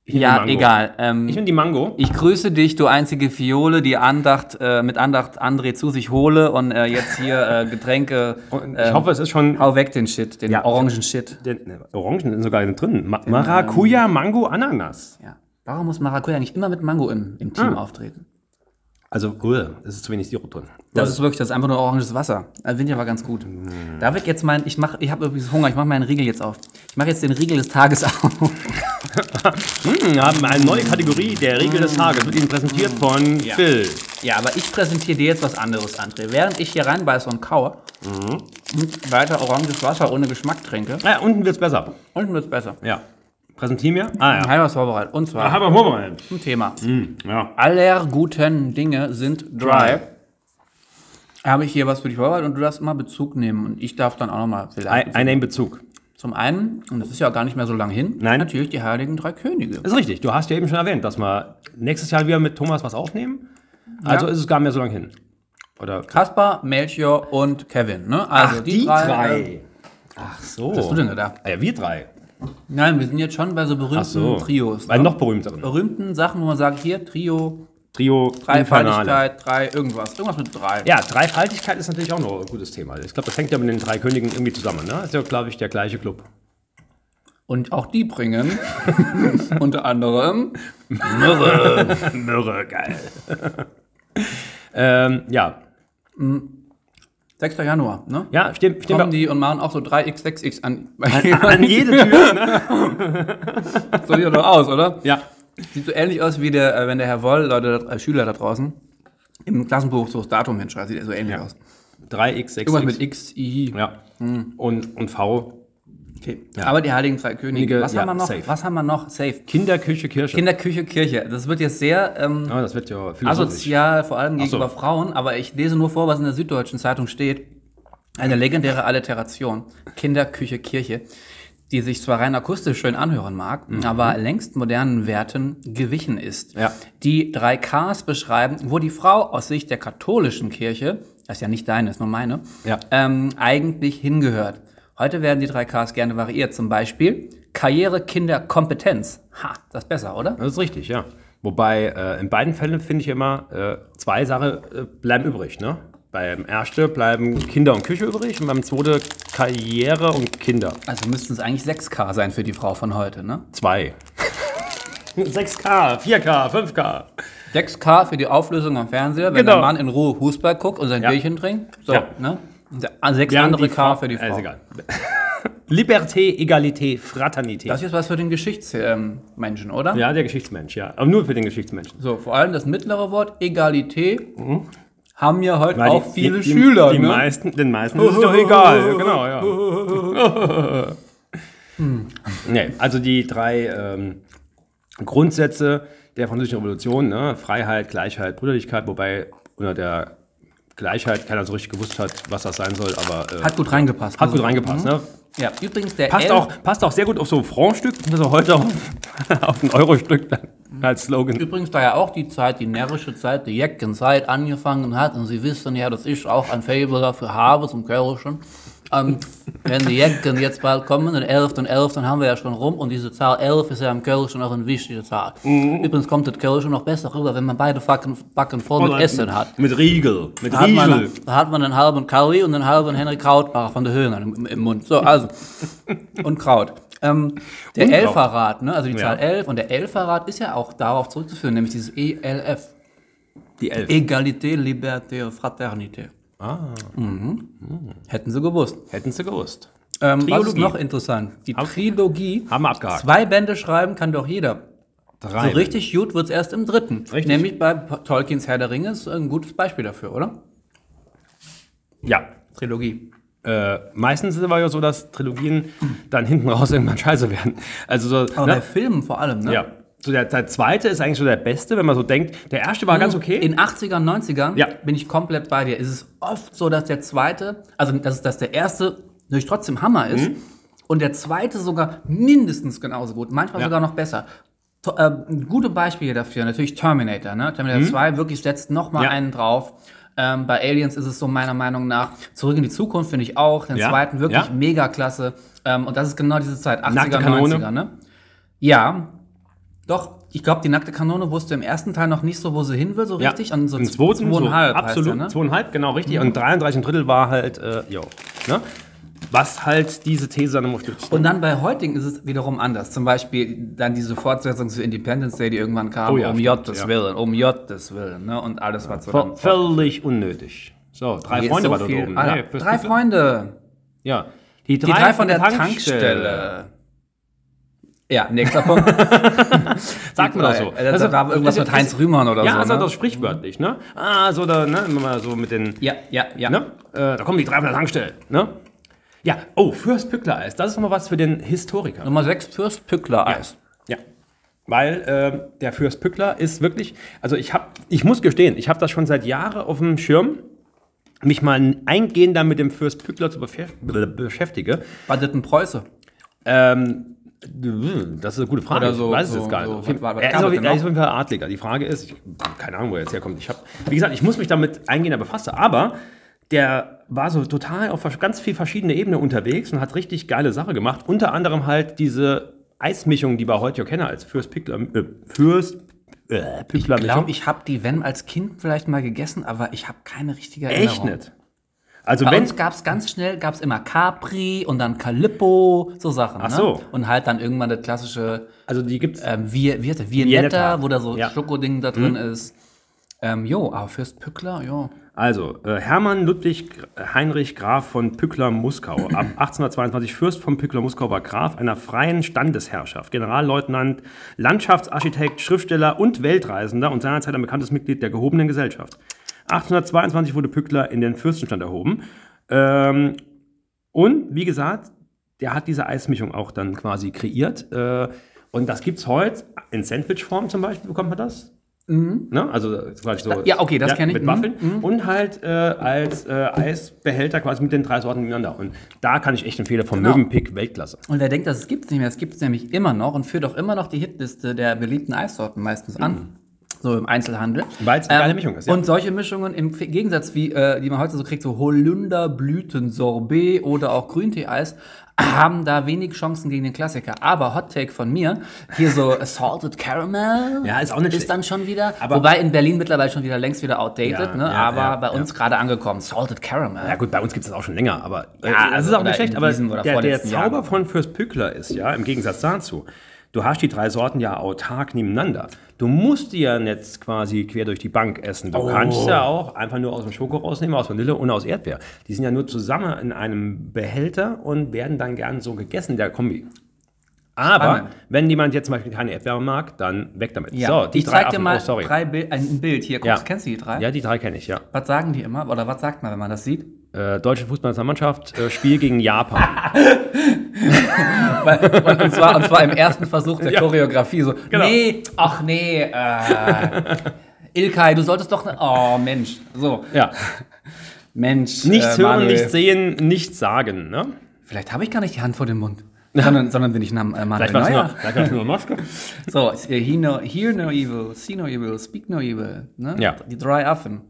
Ja, egal. Ähm, Ich nehme die Mango. ich grüße dich, du einzige Fiole, die Andacht, äh, mit Andacht André zu sich hole und äh, jetzt hier äh, Getränke. Ich ähm, hoffe, es ist schon. Hau weg den Shit, den Ja. orangen Shit. Den, ne, Orangen sind sogar drin. Ma Maracuja, Mango, Ananas. Ja. Warum muss Maracuja eigentlich immer mit Mango im, im Team Ah. auftreten? Also, uh, es ist zu wenig Sirup drin. Das ist wirklich, das ist einfach nur oranges Wasser. Also finde ich aber ganz gut. Darf ich jetzt mein, ich mach, ich habe übrigens Hunger, ich mache meinen Riegel jetzt auf. Ich mache jetzt den Riegel des Tages auf. Hm, wir haben eine neue Kategorie, der Riegel des Tages. Wird Ihnen präsentiert von Phil. Ja, aber ich präsentiere dir jetzt was anderes, André. Während ich hier reinbeiße und kaue und weiter oranges Wasser ohne Geschmack trinke, ja, unten wird es besser. unten wird es besser. Ja. Präsentieren wir? Ah, Ich ja. habe was vorbereitet. Und zwar haben wir vorbereitet. ein Thema. Ja. Aller guten Dinge sind dry. Habe ich hier was für dich vorbereitet und du darfst immer Bezug nehmen und ich darf dann auch nochmal vielleicht. Ein, einer in Bezug. Zum einen, und das ist ja gar nicht mehr so lang hin, Nein. natürlich die Heiligen Drei Könige. Ist richtig. Du hast ja eben schon erwähnt, dass wir nächstes Jahr wieder mit Thomas was aufnehmen. Also Ja. ist es gar nicht mehr so lange hin. Oder? Kaspar, Melchior und Kevin. Ne? Also äh, Ach so. Was hast du denn gedacht? Ah, ja, wir drei. Nein, wir sind jetzt schon bei so berühmten so. Trios. Weil ne? noch berühmteren. berühmten Sachen, wo man sagt, hier Trio, Trio. Dreifaltigkeit, drei irgendwas. Irgendwas mit drei. Ja, Dreifaltigkeit ist natürlich auch noch ein gutes Thema. Ich glaube, das hängt ja mit den drei Königen irgendwie zusammen. Ne? Ist ja, glaube ich, der gleiche Club. Und auch die bringen unter anderem Mürre. Mürre, geil. ähm, ja. 6. Januar, ne? Ja, stimmt. stimmt Kommen die und machen auch so 3x6x an. an jede Tür. Ne? so sieht er doch aus, oder? Ja. Sieht so ähnlich aus wie der, äh, wenn der Herr Woll, Leute, äh, Schüler da draußen, im Klassenbuch so das Datum hinschreibt, sieht er so ähnlich aus. 3x, 6 Irgendwas mit X, I. Ja. Und, und V. Okay. Aber die Heiligen Drei Könige. Könige, Was ja, haben wir noch? safe. Was haben wir noch? Safe. Kinderküche, Kirche. Kinderküche, Kirche. Das wird jetzt sehr ähm, Ah, das wird ja asozial, vor allem so. gegenüber Frauen, aber ich lese nur vor, was in der Süddeutschen Zeitung steht. Eine legendäre Alliteration. Kinderküche, Kirche, die sich zwar rein akustisch schön anhören mag, aber längst modernen Werten gewichen ist. Mhm. Ja. Die drei Ks beschreiben, wo die Frau aus Sicht der katholischen Kirche, das ist ja nicht deine, ist nur meine, Ja. ähm, eigentlich hingehört. Heute werden die drei Ks gerne variiert. Zum Beispiel Karriere, Kinder, Kompetenz. Ha, das ist besser, oder? Das ist richtig, ja. Wobei äh, in beiden Fällen finde ich immer, äh, zwei Sachen äh, bleiben übrig. Ne? Beim ersten bleiben Kinder und Küche übrig und beim zweiten Karriere und Kinder. Also müssten es eigentlich 6K sein für die Frau von heute, ne? Zwei. 6K, 4K, 5K. 6K für die Auflösung am Fernseher, wenn Genau. der Mann in Ruhe Fußball guckt und sein Ja. Bierchen trinkt. So, Ja. ne? Ah, Sechs Während andere K für die Frau. ist egal. Liberté, Egalité, Fraternité. Das ist was für den Geschichtsmenschen, oder? ja, der Geschichtsmensch, ja. Aber nur für den Geschichtsmenschen. So, vor allem das mittlere Wort, Egalität, haben ja heute Weil auch die- viele die, Schüler, Die ne? meisten, den meisten ist es doch egal. Genau, ja. nee, also die drei ähm, Grundsätze der französischen Revolution, ne? Freiheit, Gleichheit, Brüderlichkeit, wobei unter der Gleichheit keiner so richtig gewusst hat, was das sein soll, aber äh, Hat gut reingepasst. hat gut Also, reingepasst. Ne? Ja, übrigens der Passt, L- auch, passt auch sehr gut auf so ein Franc-Stück, er heute auf, auf ein Euro-Stück als Slogan. Übrigens, da ja auch die Zeit, die närrische Zeit, die Jeckenzeit angefangen hat, und Sie wissen ja, dass ich auch ein Fable dafür habe zum Kölschen. Ähm, wenn die Jecken jetzt bald kommen, den 11. und 11. haben wir ja schon rum, und diese Zahl 11 ist ja im Kölschen auch eine wichtige Zahl. Übrigens kommt das Kölschen noch besser rüber, wenn man beide Backen, Backen voll mit Essen hat. Mit Riegel, mit Da hat, man, Riegel. da hat man einen halben Curry und einen halben Henry Krautbach von der Höhner im, im Mund. So, also. Und Kraut. Ähm, der Und. Elferrat, ne? also die Ja. Zahl 11, und der Elferrat ist ja auch darauf zurückzuführen, nämlich dieses ELF. Die Elf. Egalité, Liberté und Fraternité. Ah. Mhm. Hätten sie gewusst. Hätten sie gewusst. Ähm, was ist noch interessant? Die Trilogie. Haben wir abgehakt. Zwei Bände schreiben kann doch jeder. Drei. So richtig gut wird es erst im dritten. Richtig. Nämlich bei Tolkiens Herr der Ringe ist ein gutes Beispiel dafür, oder? Ja. Trilogie. Äh, meistens ist es aber ja so, dass Trilogien dann hinten raus irgendwann scheiße werden. Also so, Aber bei ne? Filmen vor allem, ne? ja. So der, der zweite ist eigentlich so der beste, wenn man so denkt. Der erste war ganz okay. In 80ern, 90ern Ja. bin ich komplett bei dir. Es ist oft so, dass der zweite, also dass, dass der erste natürlich trotzdem Hammer ist Mhm. und der zweite sogar mindestens genauso gut, manchmal Ja. sogar noch besser. To äh, gute Beispiele dafür, natürlich Terminator. Ne? Terminator 2 wirklich setzt noch mal Mhm. Ja. einen drauf. Ähm, bei Aliens ist es so meiner Meinung nach Zurück in die Zukunft finde ich auch. Den Ja. zweiten wirklich mega klasse. Ähm, und das ist genau diese Zeit, 80er, Nackte Kanone. 90er. Ne? Ja, Doch, ich glaube, die nackte Kanone wusste im ersten Teil noch nicht so, wo sie hin will, so richtig. Und so Im zweiten so, zweieinhalb heißt absolut, er, ne? zweieinhalb, genau richtig. Und 33 ein Drittel war halt, äh, jo, ne? Was halt diese These dann immer stützt. Und dann bei heutigen ist es wiederum anders. Zum Beispiel dann diese Fortsetzung zu Independence Day, die irgendwann kam, Oh ja, um Jottes ja. Willen, um Jottes Willen, ne? Und alles, was so Ver- dann völlig unnötig. So, drei Hier Freunde so war da oben. Ah, fürs drei. Freunde. Ja. Die Die drei von der Tankstelle. Ja, nächster Punkt. Sagt man doch so. Das war irgendwas mit Heinz Rühmann oder ja, so. also ne? das sprichwörtlich, ne? Ah, so da, ne? Immer mal so mit den, Ja, ja, ja. ne? Äh, da kommen die drei von der Tankstelle, ne? Ja, oh, Fürst Pückler Eis. Das ist nochmal was für den Historiker. Nummer 6, Fürst Pückler Eis. Ja. Weil ähm, der Fürst Pückler ist wirklich, also ich habe, ich muss gestehen, ich habe das schon seit Jahren auf dem Schirm, mich mal eingehender mit dem Fürst Pückler zu beschäf- beschäftige. War das ein Preuße? Ähm, das ist eine gute Frage. Oder so- ich weiß es so- jetzt gar nicht. so, Auf jeden- was war- was er, ist auf, er ist auf jeden Fall Adliger. Die Frage ist, ich keine Ahnung, wo er jetzt herkommt. Ich habe, wie gesagt, ich muss mich damit eingehender befassen. Aber der war so total auf ganz viel verschiedene Ebenen unterwegs und hat richtig geile Sache gemacht. Unter anderem halt diese Eismischung, die wir heute ja kennen als Fürst Pickler, äh, Fürst äh, Pickler Ich glaube, ich habe die, wenn als Kind vielleicht mal gegessen, aber ich habe keine richtige Erinnerung. Echt nicht. Also Bei wenn uns gab es ganz schnell, gab es immer Capri und dann Calippo, so Sachen. Ach ne? so. Und halt dann irgendwann das klassische also die gibt's ähm, wie, wie heißt der? Viennetta, Viennetta. wo da so Ja. Schokoding da drin ist. Ähm, jo, aber Fürst Pückler, jo. Also, äh, Hermann Ludwig Heinrich Graf von Pückler-Muskau, ab 1822 Fürst von Pückler-Muskau, war Graf einer freien Standesherrschaft, Generalleutnant, Landschaftsarchitekt, Schriftsteller und Weltreisender und seinerzeit ein bekanntes Mitglied der gehobenen Gesellschaft. 1822 wurde Pückler in den Fürstenstand erhoben. Ähm, und wie gesagt, der hat diese Eismischung auch dann quasi kreiert. Äh, und das gibt es heute in Sandwichform zum Beispiel, bekommt man das? Ne? Also quasi so, Ja, okay, das kenn ich. Mit Mhm, Waffeln. Und halt äh, als äh, Eisbehälter quasi mit den drei Sorten nebeneinander. Und da kann ich echt empfehlen, vom Genau. Möwenpick Weltklasse. Und wer denkt, das gibt es nicht mehr, das gibt es nämlich immer noch und führt auch immer noch die Hitliste der beliebten Eissorten meistens an. So im Einzelhandel. Mhm. Weil's eine geile Mischung ist, ja. Und solche Mischungen im Gegensatz, wie äh, die man heute so kriegt, so Holunderblüten-Sorbet oder auch Grüntee-Eis, haben da wenig Chancen gegen den Klassiker. Aber Hot Take von mir, hier so Salted Caramel Ja, ist auch nicht ist dann schon wieder, Aber- wobei in Berlin mittlerweile schon wieder längst wieder outdated, Ja, ne? ja, aber bei uns gerade angekommen. Salted Caramel. Ja gut, bei uns gibt es das auch schon länger, aber äh, Ja, das also ist auch oder nicht schlecht. Aber der, der Zauber Jahr. von Fürst Pückler ist ja, im Gegensatz dazu, du hast die drei Sorten ja autark nebeneinander. Du musst die ja nicht quasi quer durch die Bank essen. Du Oh. kannst ja auch einfach nur aus dem Schoko rausnehmen, aus Vanille und aus Erdbeer. Die sind ja nur zusammen in einem Behälter und werden dann gern so gegessen in der Kombi. Aber Spannend. wenn jemand jetzt zum Beispiel keine Erdbeere mag, dann weg damit. Ja, So, die ich drei zeig dir Affen. mal oh, drei Bild, ein Bild hier. Guckst, Ja. Kennst du die drei? Ja, die drei kenne ich, ja. Was sagen die immer? Oder was sagt man, wenn man das sieht? Äh, deutsche Fußballnationalmannschaft, äh, Spiel gegen Japan. Und, und, zwar, und zwar im ersten Versuch der Ja. Choreografie. So, Genau. nee, ach nee, äh, Ilkay, du solltest doch, oh Mensch, so, ja. Mensch. Nichts äh, hören, nichts sehen, nichts sagen. Ne? Vielleicht habe ich gar nicht die Hand vor dem Mund. Sondern, sondern bin ich nach äh, Manuel Vielleicht war es Neuer. nur, vielleicht nur eine Maske. So, äh, he no, hear no evil, see no evil, speak no evil. Ne? Ja. Die drei Affen.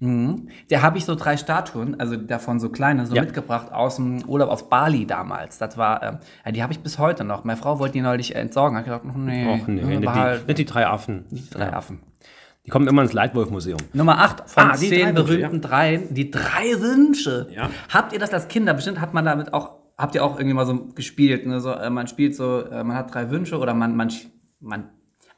Mhm. Der habe ich so drei Statuen, also davon so kleine, so Ja. mitgebracht aus dem Urlaub aus Bali damals. Das war, ähm, ja, die habe ich bis heute noch. Meine Frau wollte die neulich entsorgen. Hat gesagt, ach nee, Och nee, ne, nicht die, nicht die drei Affen. die drei Affen. Die kommen immer ins Leitwolf-Museum. Nummer 8 von Ah, zehn berühmten Dreien. Die drei Wünsche. Ja. Habt ihr das als Kinder? Bestimmt hat man damit auch, habt ihr auch irgendwie mal so gespielt. Ne? So, äh, man spielt so, äh, man hat drei Wünsche oder man, man, man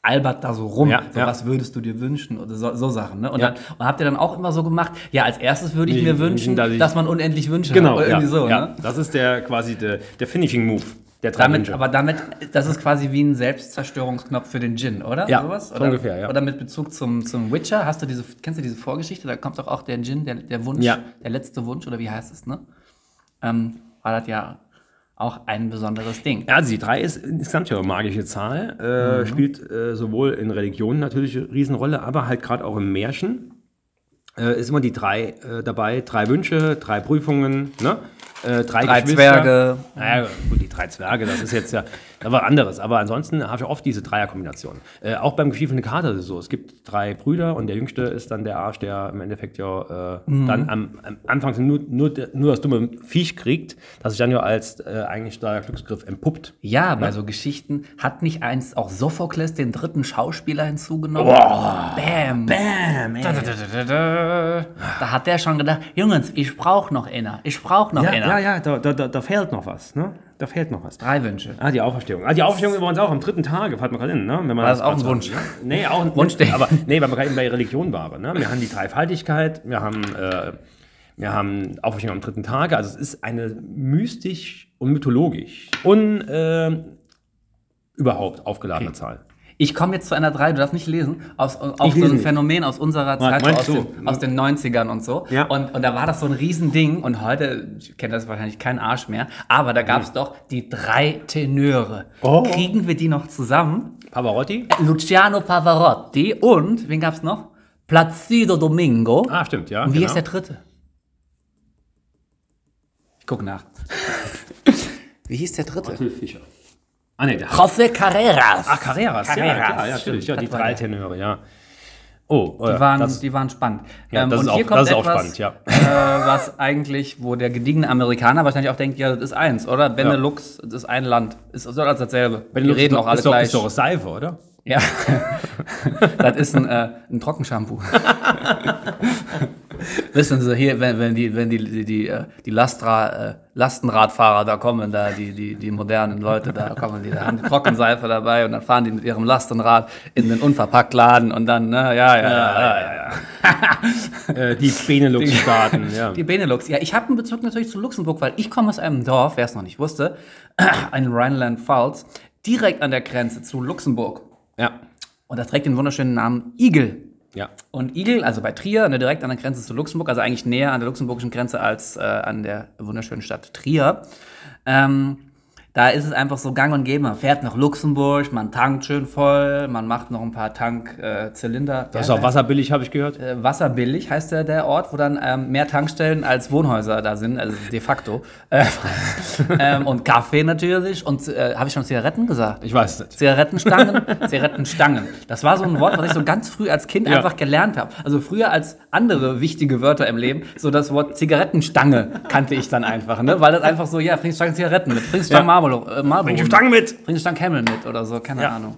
albert da so rum. Ja, so, ja. Was würdest du dir wünschen? Oder so, so Sachen. Ne? Und, Ja. dann, und habt ihr dann auch immer so gemacht, ja, als erstes würde ich Nee, mir wünschen, dass ich- dass man unendlich Wünsche Genau, hat. Oder ja, irgendwie so. Ne? Das ist der quasi der, der Finishing-Move der drei Damit, Wünsche. aber damit, das ist quasi wie ein Selbstzerstörungsknopf für den Djinn, oder? Ja, Sowas? so Oder, ungefähr, ja. Oder mit Bezug zum, zum Witcher, hast du diese, kennst du diese Vorgeschichte? Da kommt doch auch der Djinn, der, der Wunsch, der letzte Wunsch, oder wie heißt es, ne? Ähm, war das ja auch ein besonderes Ding. Ja, also die drei ist insgesamt ja eine magische Zahl. Äh, Spielt äh, sowohl in Religionen natürlich eine Riesenrolle, aber halt gerade auch im Märchen. Äh, ist immer die drei äh, dabei. Drei Wünsche, drei Prüfungen. Ne? äh, drei, Drei. Zwerge. Naja, gut, die drei Zwerge, das ist jetzt ja war anderes. Aber ansonsten habe ich oft diese Dreierkombination. Äh, auch beim geschiefelten Kater ist es so. Es gibt drei Brüder und der jüngste ist dann der Arsch, der im Endeffekt ja äh, Mhm. dann am, am Anfang nur, nur, nur das dumme Viech kriegt, das sich dann ja als äh, eigentlich der Glücksgriff entpuppt. Ja, bei so Geschichten hat nicht einst auch Sophokles den dritten Schauspieler hinzugenommen? Bam. Bam, Da, da, da, da, hat der schon gedacht, Jungs, ich brauch noch einer, ich brauch noch Ja, einer. ja, ja, da, da, da, da fehlt noch was, ne? Da fehlt noch was. Drei Wünsche. Ah, die Auferstehung. Ah, die Auferstehung übrigens auch am dritten Tage, fällt mir gerade hin, ne? Wenn man War das auch ein Wunsch? Nee, auch ein Wunsch, aber nee, weil wir gerade eben bei Religion waren, ne? Wir haben die Dreifaltigkeit, wir haben, äh, wir haben Auferstehung am dritten Tage, also es ist eine mystisch und mythologisch und äh, überhaupt aufgeladene Zahl. Ich komme jetzt zu einer 3, du darfst nicht lesen, aus, auf so ein nicht. Phänomen aus unserer Zeit, aus, den, aus den 90ern und so. Ja. Und, und da war das so ein Riesending und heute kennt das wahrscheinlich kein Arsch mehr, aber da gab es doch die drei Tenöre. Oh. Kriegen wir die noch zusammen? Pavarotti? Luciano Pavarotti und, wen gab's noch? Placido Domingo. Ah, stimmt, ja. und wie genau. ist der dritte? Ich gucke nach. wie hieß der dritte? Till Fischer. Ah, nee, der José Carreras. Ah, Carreras. Ja, Carreras, klar, ja, natürlich. Ja, die das drei. Tenöre, ja. Oh, Die waren, die waren spannend. Ja, das und ist hier auch- kommt das ist auch etwas, spannend, ja. äh, was eigentlich, wo der gediegene Amerikaner wahrscheinlich auch denkt, ja, das ist eins, oder? Benelux, das ist ein Land. Ist soll alles dasselbe. Die reden auch alle ist doch, gleich. Ist doch Seife, oder? Ja, das ist ein, äh, ein Trockenshampoo. Wissen Sie, hier, wenn, wenn die, wenn die, die, die, äh, die Lastra, äh, Lastenradfahrer da kommen, da die, die, die modernen Leute, da kommen die, da haben die Trockenseife dabei und dann fahren die mit ihrem Lastenrad in den Unverpacktladen und dann, ne, ja, ja, ja, ja, ja. Äh, die Benelux-Staaten, ja. Die Benelux. Ja, ich habe einen Bezug natürlich zu Luxemburg, weil ich komme aus einem Dorf, wer es noch nicht wusste, in Rheinland-Pfalz, direkt an der Grenze zu Luxemburg. Ja. Und das trägt den wunderschönen Namen Igel. Ja. Und Igel, also bei Trier, ne, direkt an der Grenze zu Luxemburg, also eigentlich näher an der luxemburgischen Grenze als äh, an der wunderschönen Stadt Trier. Ähm, da ist es einfach so gang und gäbe. Man fährt nach Luxemburg, man tankt schön voll, man macht noch ein paar Tankzylinder. Äh. Das ist auch wasserbillig, habe ich gehört. Äh, Wasserbillig heißt der, der Ort, wo dann ähm, mehr Tankstellen als Wohnhäuser da sind, also de facto. Äh, ähm, und Kaffee natürlich. Und äh, habe ich schon Zigaretten gesagt? Ich weiß es nicht. Zigarettenstangen, Zigarettenstangen. Das war so ein Wort, was ich so ganz früh als Kind Ja. einfach gelernt habe. Also früher als andere wichtige Wörter im Leben, so das Wort Zigarettenstange kannte ich dann einfach, ne? Weil das einfach so, ja, bringst Stangen Zigaretten mit, bringst Stangen Ja. Marlboro, äh, Marlboro Bring die mit. Stange mit! Bringst Stangen Camel mit oder so, keine Ja. Ahnung.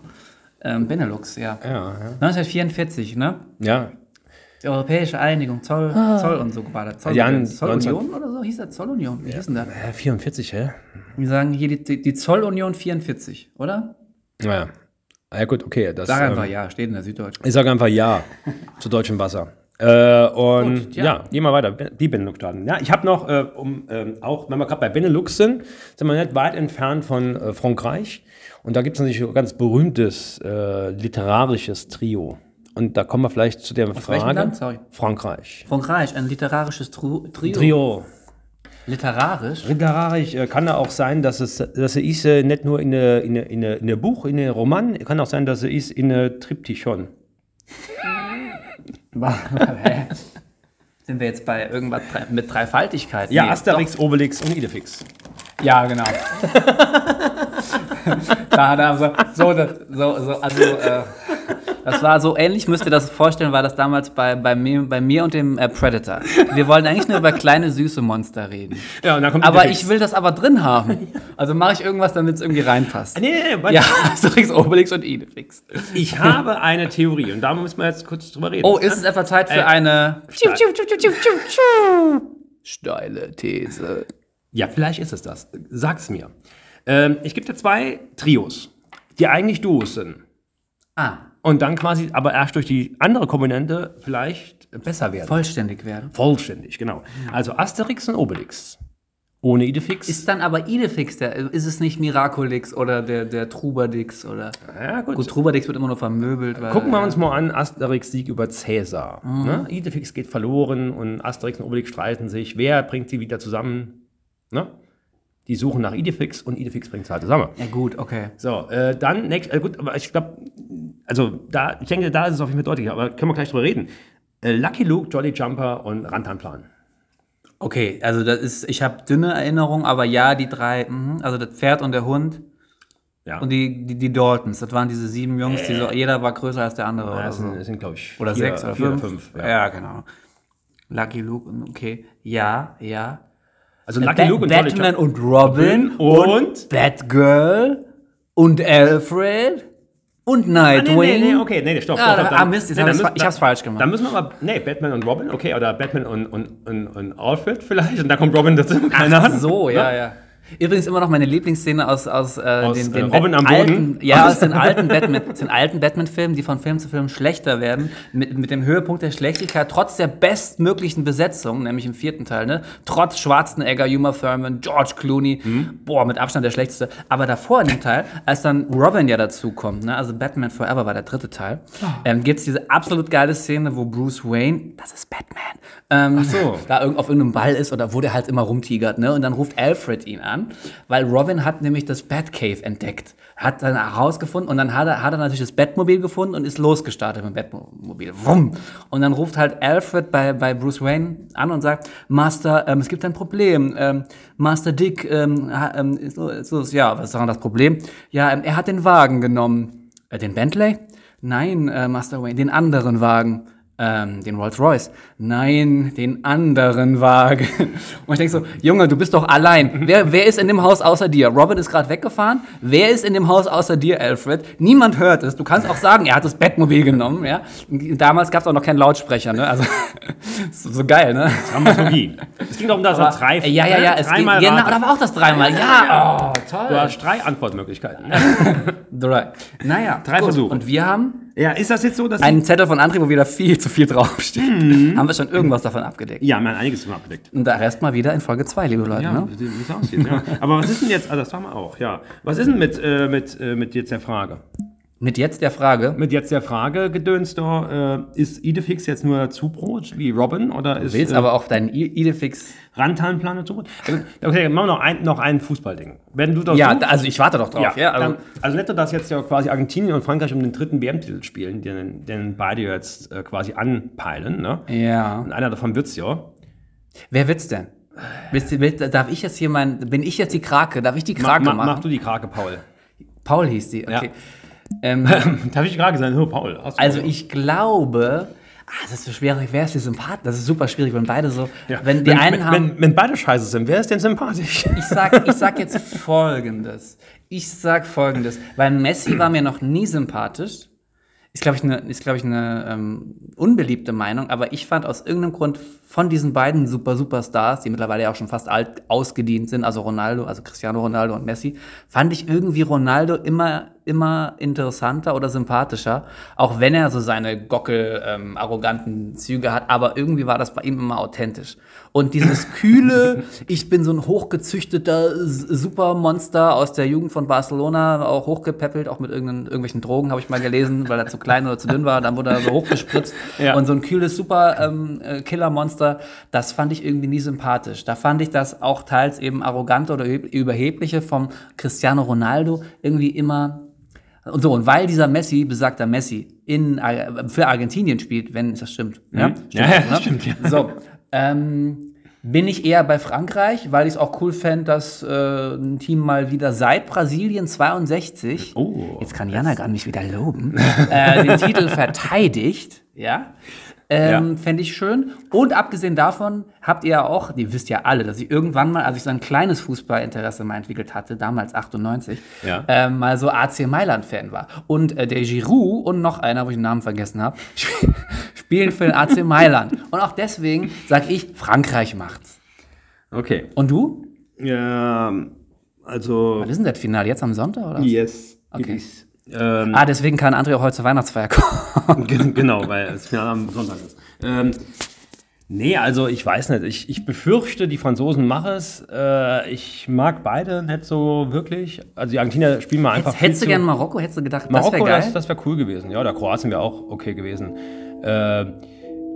Ähm, Benelux, ja. Ja, ja. 1944, ne? Ja, Die Europäische Einigung, Zoll, Zoll und so war das. Zoll, Ja, Zollunion oder so hieß das? Zollunion, wie hieß denn das? Äh, 44, hä? Wir sagen hier die, die, die Zollunion 44, oder? Naja. Ja, gut, okay. Das, Sag einfach ähm, ja, steht in der Süddeutschen. Ich sage einfach ja zu deutschem Wasser. Äh, und Gut, ja. ja. gehen wir weiter. Die Benelux-Staaten. Ja, ich habe noch, äh, um, ähm, auch wenn wir gerade bei Benelux sind, sind wir nicht weit entfernt von äh, Frankreich. Und da gibt es natürlich ein ganz berühmtes äh, literarisches Trio. Und da kommen wir vielleicht zu der welchem Frage. Land? Sorry. Frankreich. Frankreich, ein literarisches Tru Trio. Trio. Literarisch? Literarisch äh, kann auch sein, dass es, dass ist äh, nicht nur in der in in in Buch, in der Roman, kann auch sein, dass es ist in der Triptychon. Sind wir jetzt bei irgendwas mit Dreifaltigkeit? Ja, Nee, Asterix, Obelix und Idefix. doch. Ja, genau. da er so, so, so, so also, äh, das war so ähnlich, müsst ihr das vorstellen, war das damals bei, bei, mir, bei mir und dem äh, Predator. Wir wollen eigentlich nur über kleine, süße Monster reden. Ja, und dann kommt Aber ich will das aber drin haben. Also mache ich irgendwas, damit es irgendwie reinpasst. Nee, nee, nee, warte. Ja, Asterix, Obelix und Idefix. Ich habe eine Theorie und da müssen wir jetzt kurz drüber reden. Oh, ist es etwa Zeit für Äh, eine steil. steile These? Ja, vielleicht ist es das. Sag's mir. Ähm, ich gebe dir zwei Trios, die eigentlich Duos sind. Ah, Und dann quasi aber erst durch die andere Komponente vielleicht besser werden. vollständig werden. Vollständig, genau. Also Asterix und Obelix. Ohne Idefix. Ist dann aber Idefix der, ist es nicht Miraculix oder der, der Trubadix oder. ja, gut. Gut, Trubadix wird immer nur vermöbelt. Weil, Gucken wir uns mal an, Asterix Sieg über Cäsar. Ne? Idefix geht verloren und Asterix und Obelix streiten sich. Wer bringt sie wieder zusammen? Ne? Die suchen nach Idefix und Idefix bringt halt zusammen. Ja, gut, okay. So, äh, dann, next, äh, gut, aber ich glaube, also da, ich denke, da ist es auf jeden Fall deutlich, aber können wir gleich drüber reden. Äh, Lucky Luke, Jolly Jumper und Rantanplan. Okay, also das ist, ich habe dünne Erinnerungen, aber ja, die drei, mhm, also das Pferd und der Hund Ja. und die, die, die Daltons, das waren diese sieben Jungs, die so, jeder war größer als der andere. Ja, das so. sind, das sind glaube ich, Oder vier, sechs oder vier fünf. fünf. ja. ja. genau. Lucky Luke, okay. Ja, ja. Also Lucky Ba- Luke und Batman und Robin und- Batgirl und Alfred und Ah, Nightwing. nee, nee, nee, okay, nee, stopp, Ah, stopp, stopp. ah, Mist, jetzt hab dann ich's müssen- ich hab's falsch gemacht. Dann müssen wir aber, nee, Batman und Robin, okay, oder Batman und, und, und, und Alfred vielleicht und dann kommt Robin dazu, keine Ach Ahnung. so, ja, Ne? ja. Übrigens immer noch meine Lieblingsszene aus, aus, äh, Aus, den, äh, den Robin am alten, Boden? Ja, aus den alten Batman, aus den alten Batman-Filmen, die von Film zu Film schlechter werden, mit, mit dem Höhepunkt der Schlechtigkeit, trotz der bestmöglichen Besetzung, nämlich im vierten Teil, ne? Trotz Schwarzenegger, Uma Thurman, George Clooney, Mhm. boah, mit Abstand der schlechteste. Aber davor in dem Teil, als dann Robin ja dazu kommt, ne? also Batman Forever war der dritte Teil, Ah. ähm, gibt es diese absolut geile Szene, wo Bruce Wayne, das ist Batman, ähm, so. da irgend auf irgendeinem Ball ist oder wo der halt immer rumtigert, ne? Und dann ruft Alfred ihn an, weil Robin hat nämlich das Batcave entdeckt. Hat dann herausgefunden und dann hat er, hat er natürlich das Batmobil gefunden und ist losgestartet mit dem Batmobil. Wumm. Und dann ruft halt Alfred bei, bei Bruce Wayne an und sagt, Master, ähm, es gibt ein Problem. Ähm, Master Dick, ähm, ist so, so, ja, was ist daran das Problem? Ja, ähm, er hat den Wagen genommen. Äh, den Bentley? Nein, äh, Master Wayne, den anderen Wagen. Ähm, den Rolls Royce. Nein, den anderen Wagen. Und ich denke so, Junge, du bist doch allein. Wer, wer ist in dem Haus außer dir? Robin ist gerade weggefahren. Wer ist in dem Haus außer dir, Alfred? Niemand hört es. Du kannst auch sagen, er hat das Bettmobil genommen. Ja? Damals gab es auch noch keinen Lautsprecher. Ne? Also so, geil, ne? Dramaturgie. es ging darum, dass er drei, äh, ja, ja, ja. Es ging, genau, da war auch das dreimal. Ja, oh, Du toll. hast drei Antwortmöglichkeiten. Drei. Naja, Drei. Versuche. Und wir haben ja, ist das jetzt so, dass einen Zettel von André, wo wieder viel zu viel draufsteht. Haben wir schon irgendwas davon abgedeckt. Ja, man einiges schon abgedeckt. Und der Rest mal wieder in Folge 2, liebe Leute. Ja, ne? wie es aussieht. Ja. Aber was ist denn jetzt, also das haben wir auch, ja. Was ist denn mit, äh, mit, äh, mit jetzt der Frage? Mit jetzt der Frage, Mit jetzt der Frage, Gedöns da, äh, ist Idefix jetzt nur Zubrot wie Robin oder ist willst äh, aber auch deinen I- Idefix. Rantanplane Zubrot? Okay, machen wir noch ein, noch ein Fußballding. Wenn du das Ja, suchst- also ich warte doch drauf. Ja, also, dann, also nur, dass jetzt ja quasi Argentinien und Frankreich um den dritten WM-Titel spielen, den, den beide jetzt äh, quasi anpeilen, ne? ja. Und einer davon wird's ja. Wer wird's denn? Du- darf ich jetzt hier mein, bin ich jetzt die Krake? Darf ich die Krake Ma, machen? mach du die Krake, Paul. Paul hieß die, okay. Ähm, Darf ich Krake sein? Oh, Paul. hast du- also ich glaube, ah, das ist so schwierig, wer ist die Sympath? Das ist super schwierig, wenn beide so, Ja. wenn die wenn, einen wenn, haben, Wenn, wenn beide scheiße sind, wer ist denn sympathisch? ich sag, ich sag jetzt Folgendes. Ich sag Folgendes, weil Messi war mir noch nie sympathisch. Ist, glaube ich, eine, glaub ich, eine ähm, unbeliebte Meinung, aber ich fand aus irgendeinem Grund von diesen beiden super Superstars, die mittlerweile ja auch schon fast alt ausgedient sind, also Ronaldo, also Cristiano Ronaldo und Messi, fand ich irgendwie Ronaldo immer, immer interessanter oder sympathischer, auch wenn er so seine gockel, ähm, arroganten Züge hat, aber irgendwie war das bei ihm immer authentisch. Und dieses kühle, ich bin so ein hochgezüchteter Supermonster aus der Jugend von Barcelona, auch hochgepäppelt, auch mit irgendwelchen Drogen, habe ich mal gelesen, weil er zu klein oder zu dünn war, dann wurde er so hochgespritzt. Ja. Und so ein kühles Super ähm, äh, Killermonster, das fand ich irgendwie nie sympathisch. Da fand ich das auch teils eben arrogante oder üb- überhebliche vom Cristiano Ronaldo irgendwie immer und so, und weil dieser Messi, besagter Messi, in, Ar- für Argentinien spielt, wenn das stimmt. Ja, Mhm. Ja, ja, ne? stimmt, ja. So, ähm, bin ich eher bei Frankreich, weil ich es auch cool fände, dass äh, ein Team mal wieder seit Brasilien 62, Oh, jetzt kann Jana gar nicht wieder loben, äh, den Titel verteidigt, ja. Ähm, Ja. Fände ich schön. Und abgesehen davon habt ihr ja auch, ihr wisst ja alle, dass ich irgendwann mal, als ich so ein kleines Fußballinteresse mal entwickelt hatte, damals 98, Ja. ähm, mal so AC Mailand-Fan war. Und äh, der Giroud und noch einer, wo ich den Namen vergessen habe, spielen für den AC Mailand. Und auch deswegen sage ich, Frankreich macht's. Okay. Und du? Ja, also. Was ist denn das Finale? Jetzt am Sonntag, oder? Yes, Okay. Ähm, Ah, deswegen kann André auch heute zur Weihnachtsfeier kommen. Gen- genau, weil das Finale am Sonntag ist. Ähm, nee, also ich weiß nicht. Ich, ich befürchte, die Franzosen machen es. Äh, ich mag beide nicht so wirklich. Also die Argentinier spielen mal einfach. Hättest, hättest du viel gern zu- Marokko? Hättest du gedacht, Marokko, das wäre das, geil? das wäre cool gewesen. Ja, oder Kroatien wäre auch okay gewesen. Äh,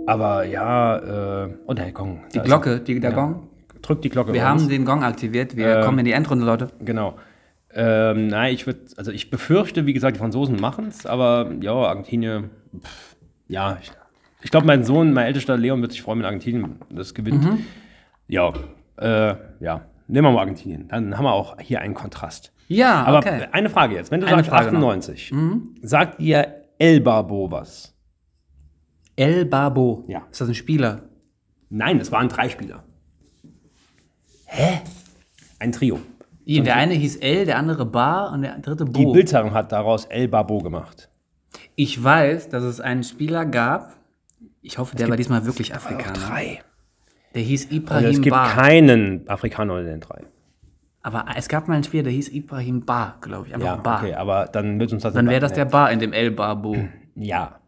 aber ja, äh, oh, der Gong. die Glocke, die, der Gong. Drückt die Glocke. Wir bei uns. haben den Gong aktiviert. Wir Ähm, kommen in die Endrunde, Leute. Genau. Ähm, nein, ich würde, also ich befürchte, wie gesagt, die Franzosen machen es, aber ja, Argentinien, pff, ja, ich, ich glaube, mein Sohn, mein ältester Leon wird sich freuen, wenn Argentinien das gewinnt. Mhm. Ja, äh, ja. Nehmen wir mal Argentinien. Dann haben wir auch hier einen Kontrast. Ja, Aber okay. eine Frage jetzt. Wenn du Eine sagst Frage noch. Mhm. 98, sagt ihr El Babo was? El Babo. Ja. Ist das ein Spieler? Nein, es waren drei Spieler. Hä? Ein Trio. Der eine hieß El, der andere Bar und der dritte Die Bo. Bildzeitung hat daraus El Babo gemacht. Ich weiß, dass es einen Spieler gab. Ich hoffe, der war diesmal wirklich Afrikaner. Drei. Der hieß Ibrahim es gibt Bar. keinen Afrikaner unter den drei. Aber es gab mal einen Spieler, der hieß Ibrahim Bar, glaube ich. Einfach Ja, Bar. okay, aber dann wird uns das Dann wäre das der Bar in dem El Babo. Ja.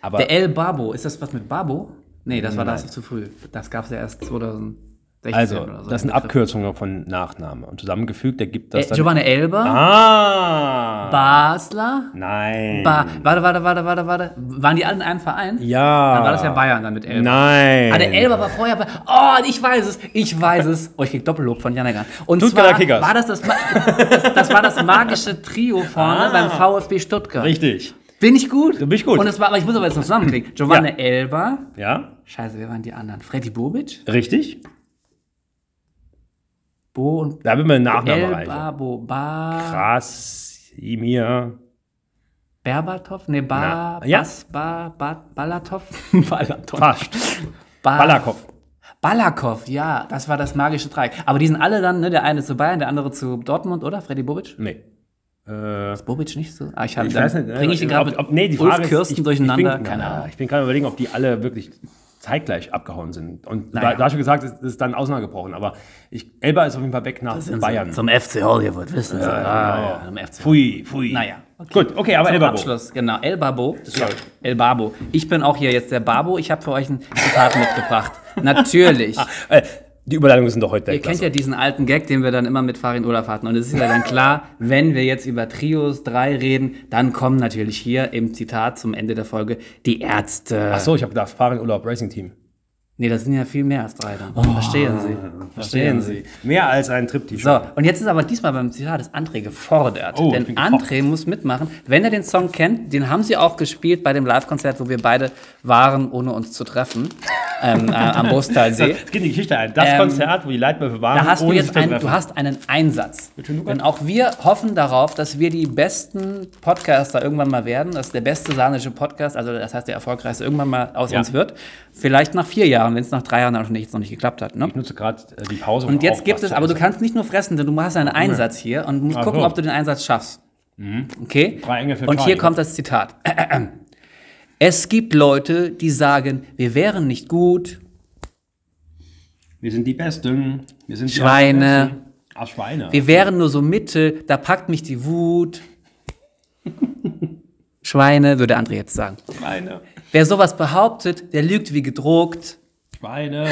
Aber Der El Babo, ist das was mit Babo? Nee, das war das zu früh. Das gab es ja erst 2016 also, so. das sind Abkürzungen von Nachnamen. Und zusammengefügt ergibt das Äh, dann. Giovanni Elber, ah! Basler, Nein. ba warte, warte, warte, warte, warte. Waren die alle in einem Verein? ja. Dann war das ja Bayern dann mit Elber. Nein. Ah, der Elber war vorher bei. Oh, ich weiß es, ich weiß es. Oh, ich krieg Doppellob von Janagan. Und Stuttgarter zwar Kickers. war das das, das, das war das magische Trio vorne Ah. beim VfB Stuttgart. Richtig. Bin ich gut? Du bist gut. Und es war, aber ich muss aber jetzt noch zusammenkriegen. Giovanni Ja. Elber. Ja? Scheiße, wer waren die anderen? Freddy Bobic? Richtig? Bo und Da wird man Nachnamen El erreichen. Babo, Ba, Krasimir. Berbatov? Ne, Ba, Na, ja. Bas, Ba, ba, Balatov? Balatov. Fast. Ba, Balakov. Balakov, ja, das war das magische Dreieck. Aber die sind alle dann, ne, der eine zu Bayern, der andere zu Dortmund, oder? Freddy Bobic? Nee. Äh, Bobic nicht so? Ah, ich habe ich weiß nicht. Bringe ich den gerade nee, die Ulf Frage Kirsten ist, ich, durcheinander? Ich bin, Keine Ahnung. ich bin gerade überlegen, ob die alle wirklich zeitgleich abgehauen sind. Und Naja. da, da du gesagt, es ist dann auseinandergebrochen. Aber ich, Elba ist auf jeden Fall weg nach Bayern. Zum FC Hollywood, wissen Sie. ah, genau. ja, zum FC Pfui, pfui. Naja. Gut, okay, aber Zum Elba. Abschluss, genau. El Babo. El Babo. Ich bin auch hier jetzt der Babo. Ich habe für euch ein Zitat mitgebracht. Natürlich. Äh, die Überleitungen sind doch heute Ihr kennt ja diesen alten Gag, den wir dann immer mit Farin Olaf hatten. Und es ist ja dann klar, wenn wir jetzt über Trios 3 reden, dann kommen natürlich hier im Zitat zum Ende der Folge die Ärzte. Ach so, ich habe gedacht, Fahren Urlaub Racing Team. Nee, das sind ja viel mehr als drei dann. Verstehen Sie. Verstehen Sie. Mehr als ein Trip-T-Shirt. So, und jetzt ist aber diesmal beim Zitat ist André gefordert. Oh, denn. André muss mitmachen. Wenn er den Song kennt, den haben sie auch gespielt bei dem Live-Konzert, wo wir beide waren, ohne uns zu treffen, ähm, äh, am Bostalsee. Es geht die Geschichte ein. Das Ähm, Konzert, wo die Leitwölfe waren, Da hast du ohne jetzt sich zu einen, du hast einen Einsatz. Denn auch wir hoffen darauf, dass wir die besten Podcaster irgendwann mal werden, dass der beste sahnische Podcast, also das heißt der erfolgreichste, irgendwann mal aus Ja. uns wird. Vielleicht nach vier Jahren, wenn es nach drei Jahren noch nicht, noch nicht geklappt hat. Ne? Ich nutze gerade äh, die Pause. Und jetzt auch gibt es, aber du kannst nicht nur fressen, denn du hast einen Einsatz hier und musst Ach gucken, so. ob du den Einsatz schaffst. Okay? Drei Engel für und hier kommt das Zitat. Es gibt Leute, die sagen, wir wären nicht gut. Wir sind die Besten. Wir sind die Schweine. Besten. Ach, Schweine. Wir wären nur so Mittel, da packt mich die Wut. Schweine, würde André jetzt sagen. Schweine. Wer sowas behauptet, der lügt wie gedruckt. Schweine.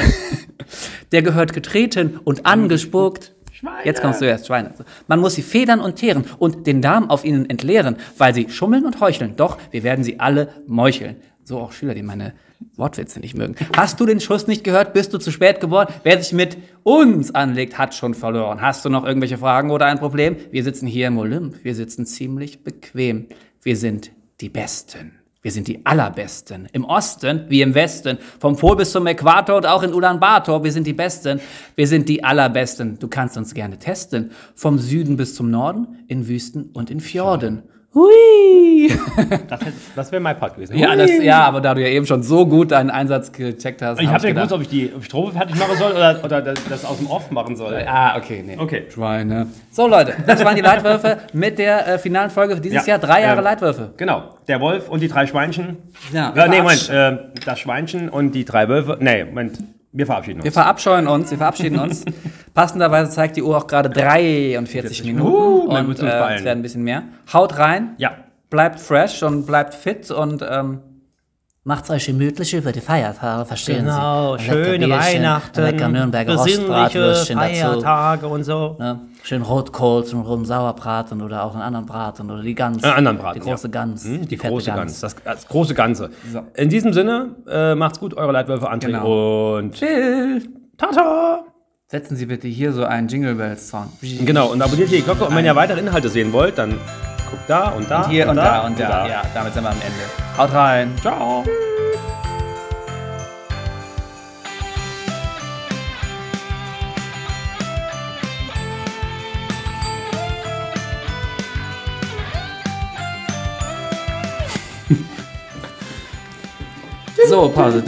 Der gehört getreten und angespuckt. Schweine. Jetzt kommst du erst, Schweine. Man muss sie federn und teeren und den Darm auf ihnen entleeren, weil sie schummeln und heucheln. Doch, wir werden sie alle meucheln. So auch Schüler, die meine Wortwitze nicht mögen. Hast du den Schuss nicht gehört? Bist du zu spät geboren? Wer sich mit uns anlegt, hat schon verloren. Hast du noch irgendwelche Fragen oder ein Problem? Wir sitzen hier im Olymp. Wir sitzen ziemlich bequem. Wir sind die Besten. Wir sind die Allerbesten. Im Osten wie im Westen. Vom Pol bis zum Äquator und auch in Ulaanbaatar. Wir sind die Besten. Wir sind die Allerbesten. Du kannst uns gerne testen. Vom Süden bis zum Norden, in Wüsten und in Fjorden. Hui! Das, wäre mein Part gewesen. Ja, das, ja, aber da du ja eben schon so gut deinen Einsatz gecheckt hast. Ich hab habe ja gedacht- gewusst, ob ich die ob ich Strophe fertig machen soll oder, oder das, das aus dem Off machen soll. Ah, okay, nee. Okay. Schweine. So, Leute, das waren die Leitwölfe mit der äh, finalen Folge für dieses Ja, Jahr. Drei Jahre ähm, Leitwölfe. Genau. Der Wolf und die drei Schweinchen. Ja, äh, nee, Moment. Äh, das Schweinchen und die drei Wölfe. Nee, Moment. Wir verabschieden uns. Wir verabscheuen uns, wir verabschieden uns. Passenderweise zeigt die Uhr auch gerade 43 Minuten. Uh, und äh, es werden ein bisschen mehr. Haut rein, ja. bleibt fresh und bleibt fit und ähm, macht's euch gemütlich über die Feiertage, verstehen Genau, Sie? Lecker schöne Bierchen, Weihnachten, lecker Nürnberger besinnliche Rostbratwürstchen dazu. Feiertage und so. Ne? Schön Rotkohl zum roten Sauerbraten oder auch einen anderen Braten oder die Gans. Äh, anderen Braten, Die große ja. Gans. Hm, Die, fette große Gans. Das, das große Ganze. In diesem Sinne, äh, macht's gut, eure Leitwölfe André Genau. und Chill. Tata! Setzen Sie bitte hier so einen Jingle Bells Song. Genau, und abonniert hier die Glocke. Und wenn ihr weitere Inhalte sehen wollt, dann guck da und da. Und hier und, und da, da, und da. da. Ja, damit sind wir am Ende. Haut rein. Ciao. So, Pause.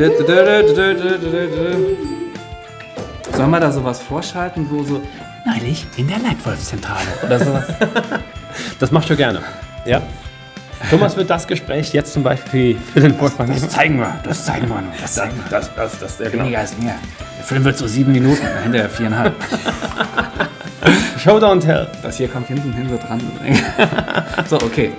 Sollen wir da sowas vorschalten, wo so neulich in der Leitwolfzentrale oder sowas? Das machst du gerne. Ja. Thomas wird das Gespräch jetzt zum Beispiel für den Wolfgang nehmen. zeigen wir, das zeigen wir noch. Das zeigen wir. Das, das, das, ja, genau. Weniger ist mehr. Der Film wird so sieben Minuten, hinterher viereinhalb. Show don't tell. Das hier kommt hinten hin so dran. so, okay.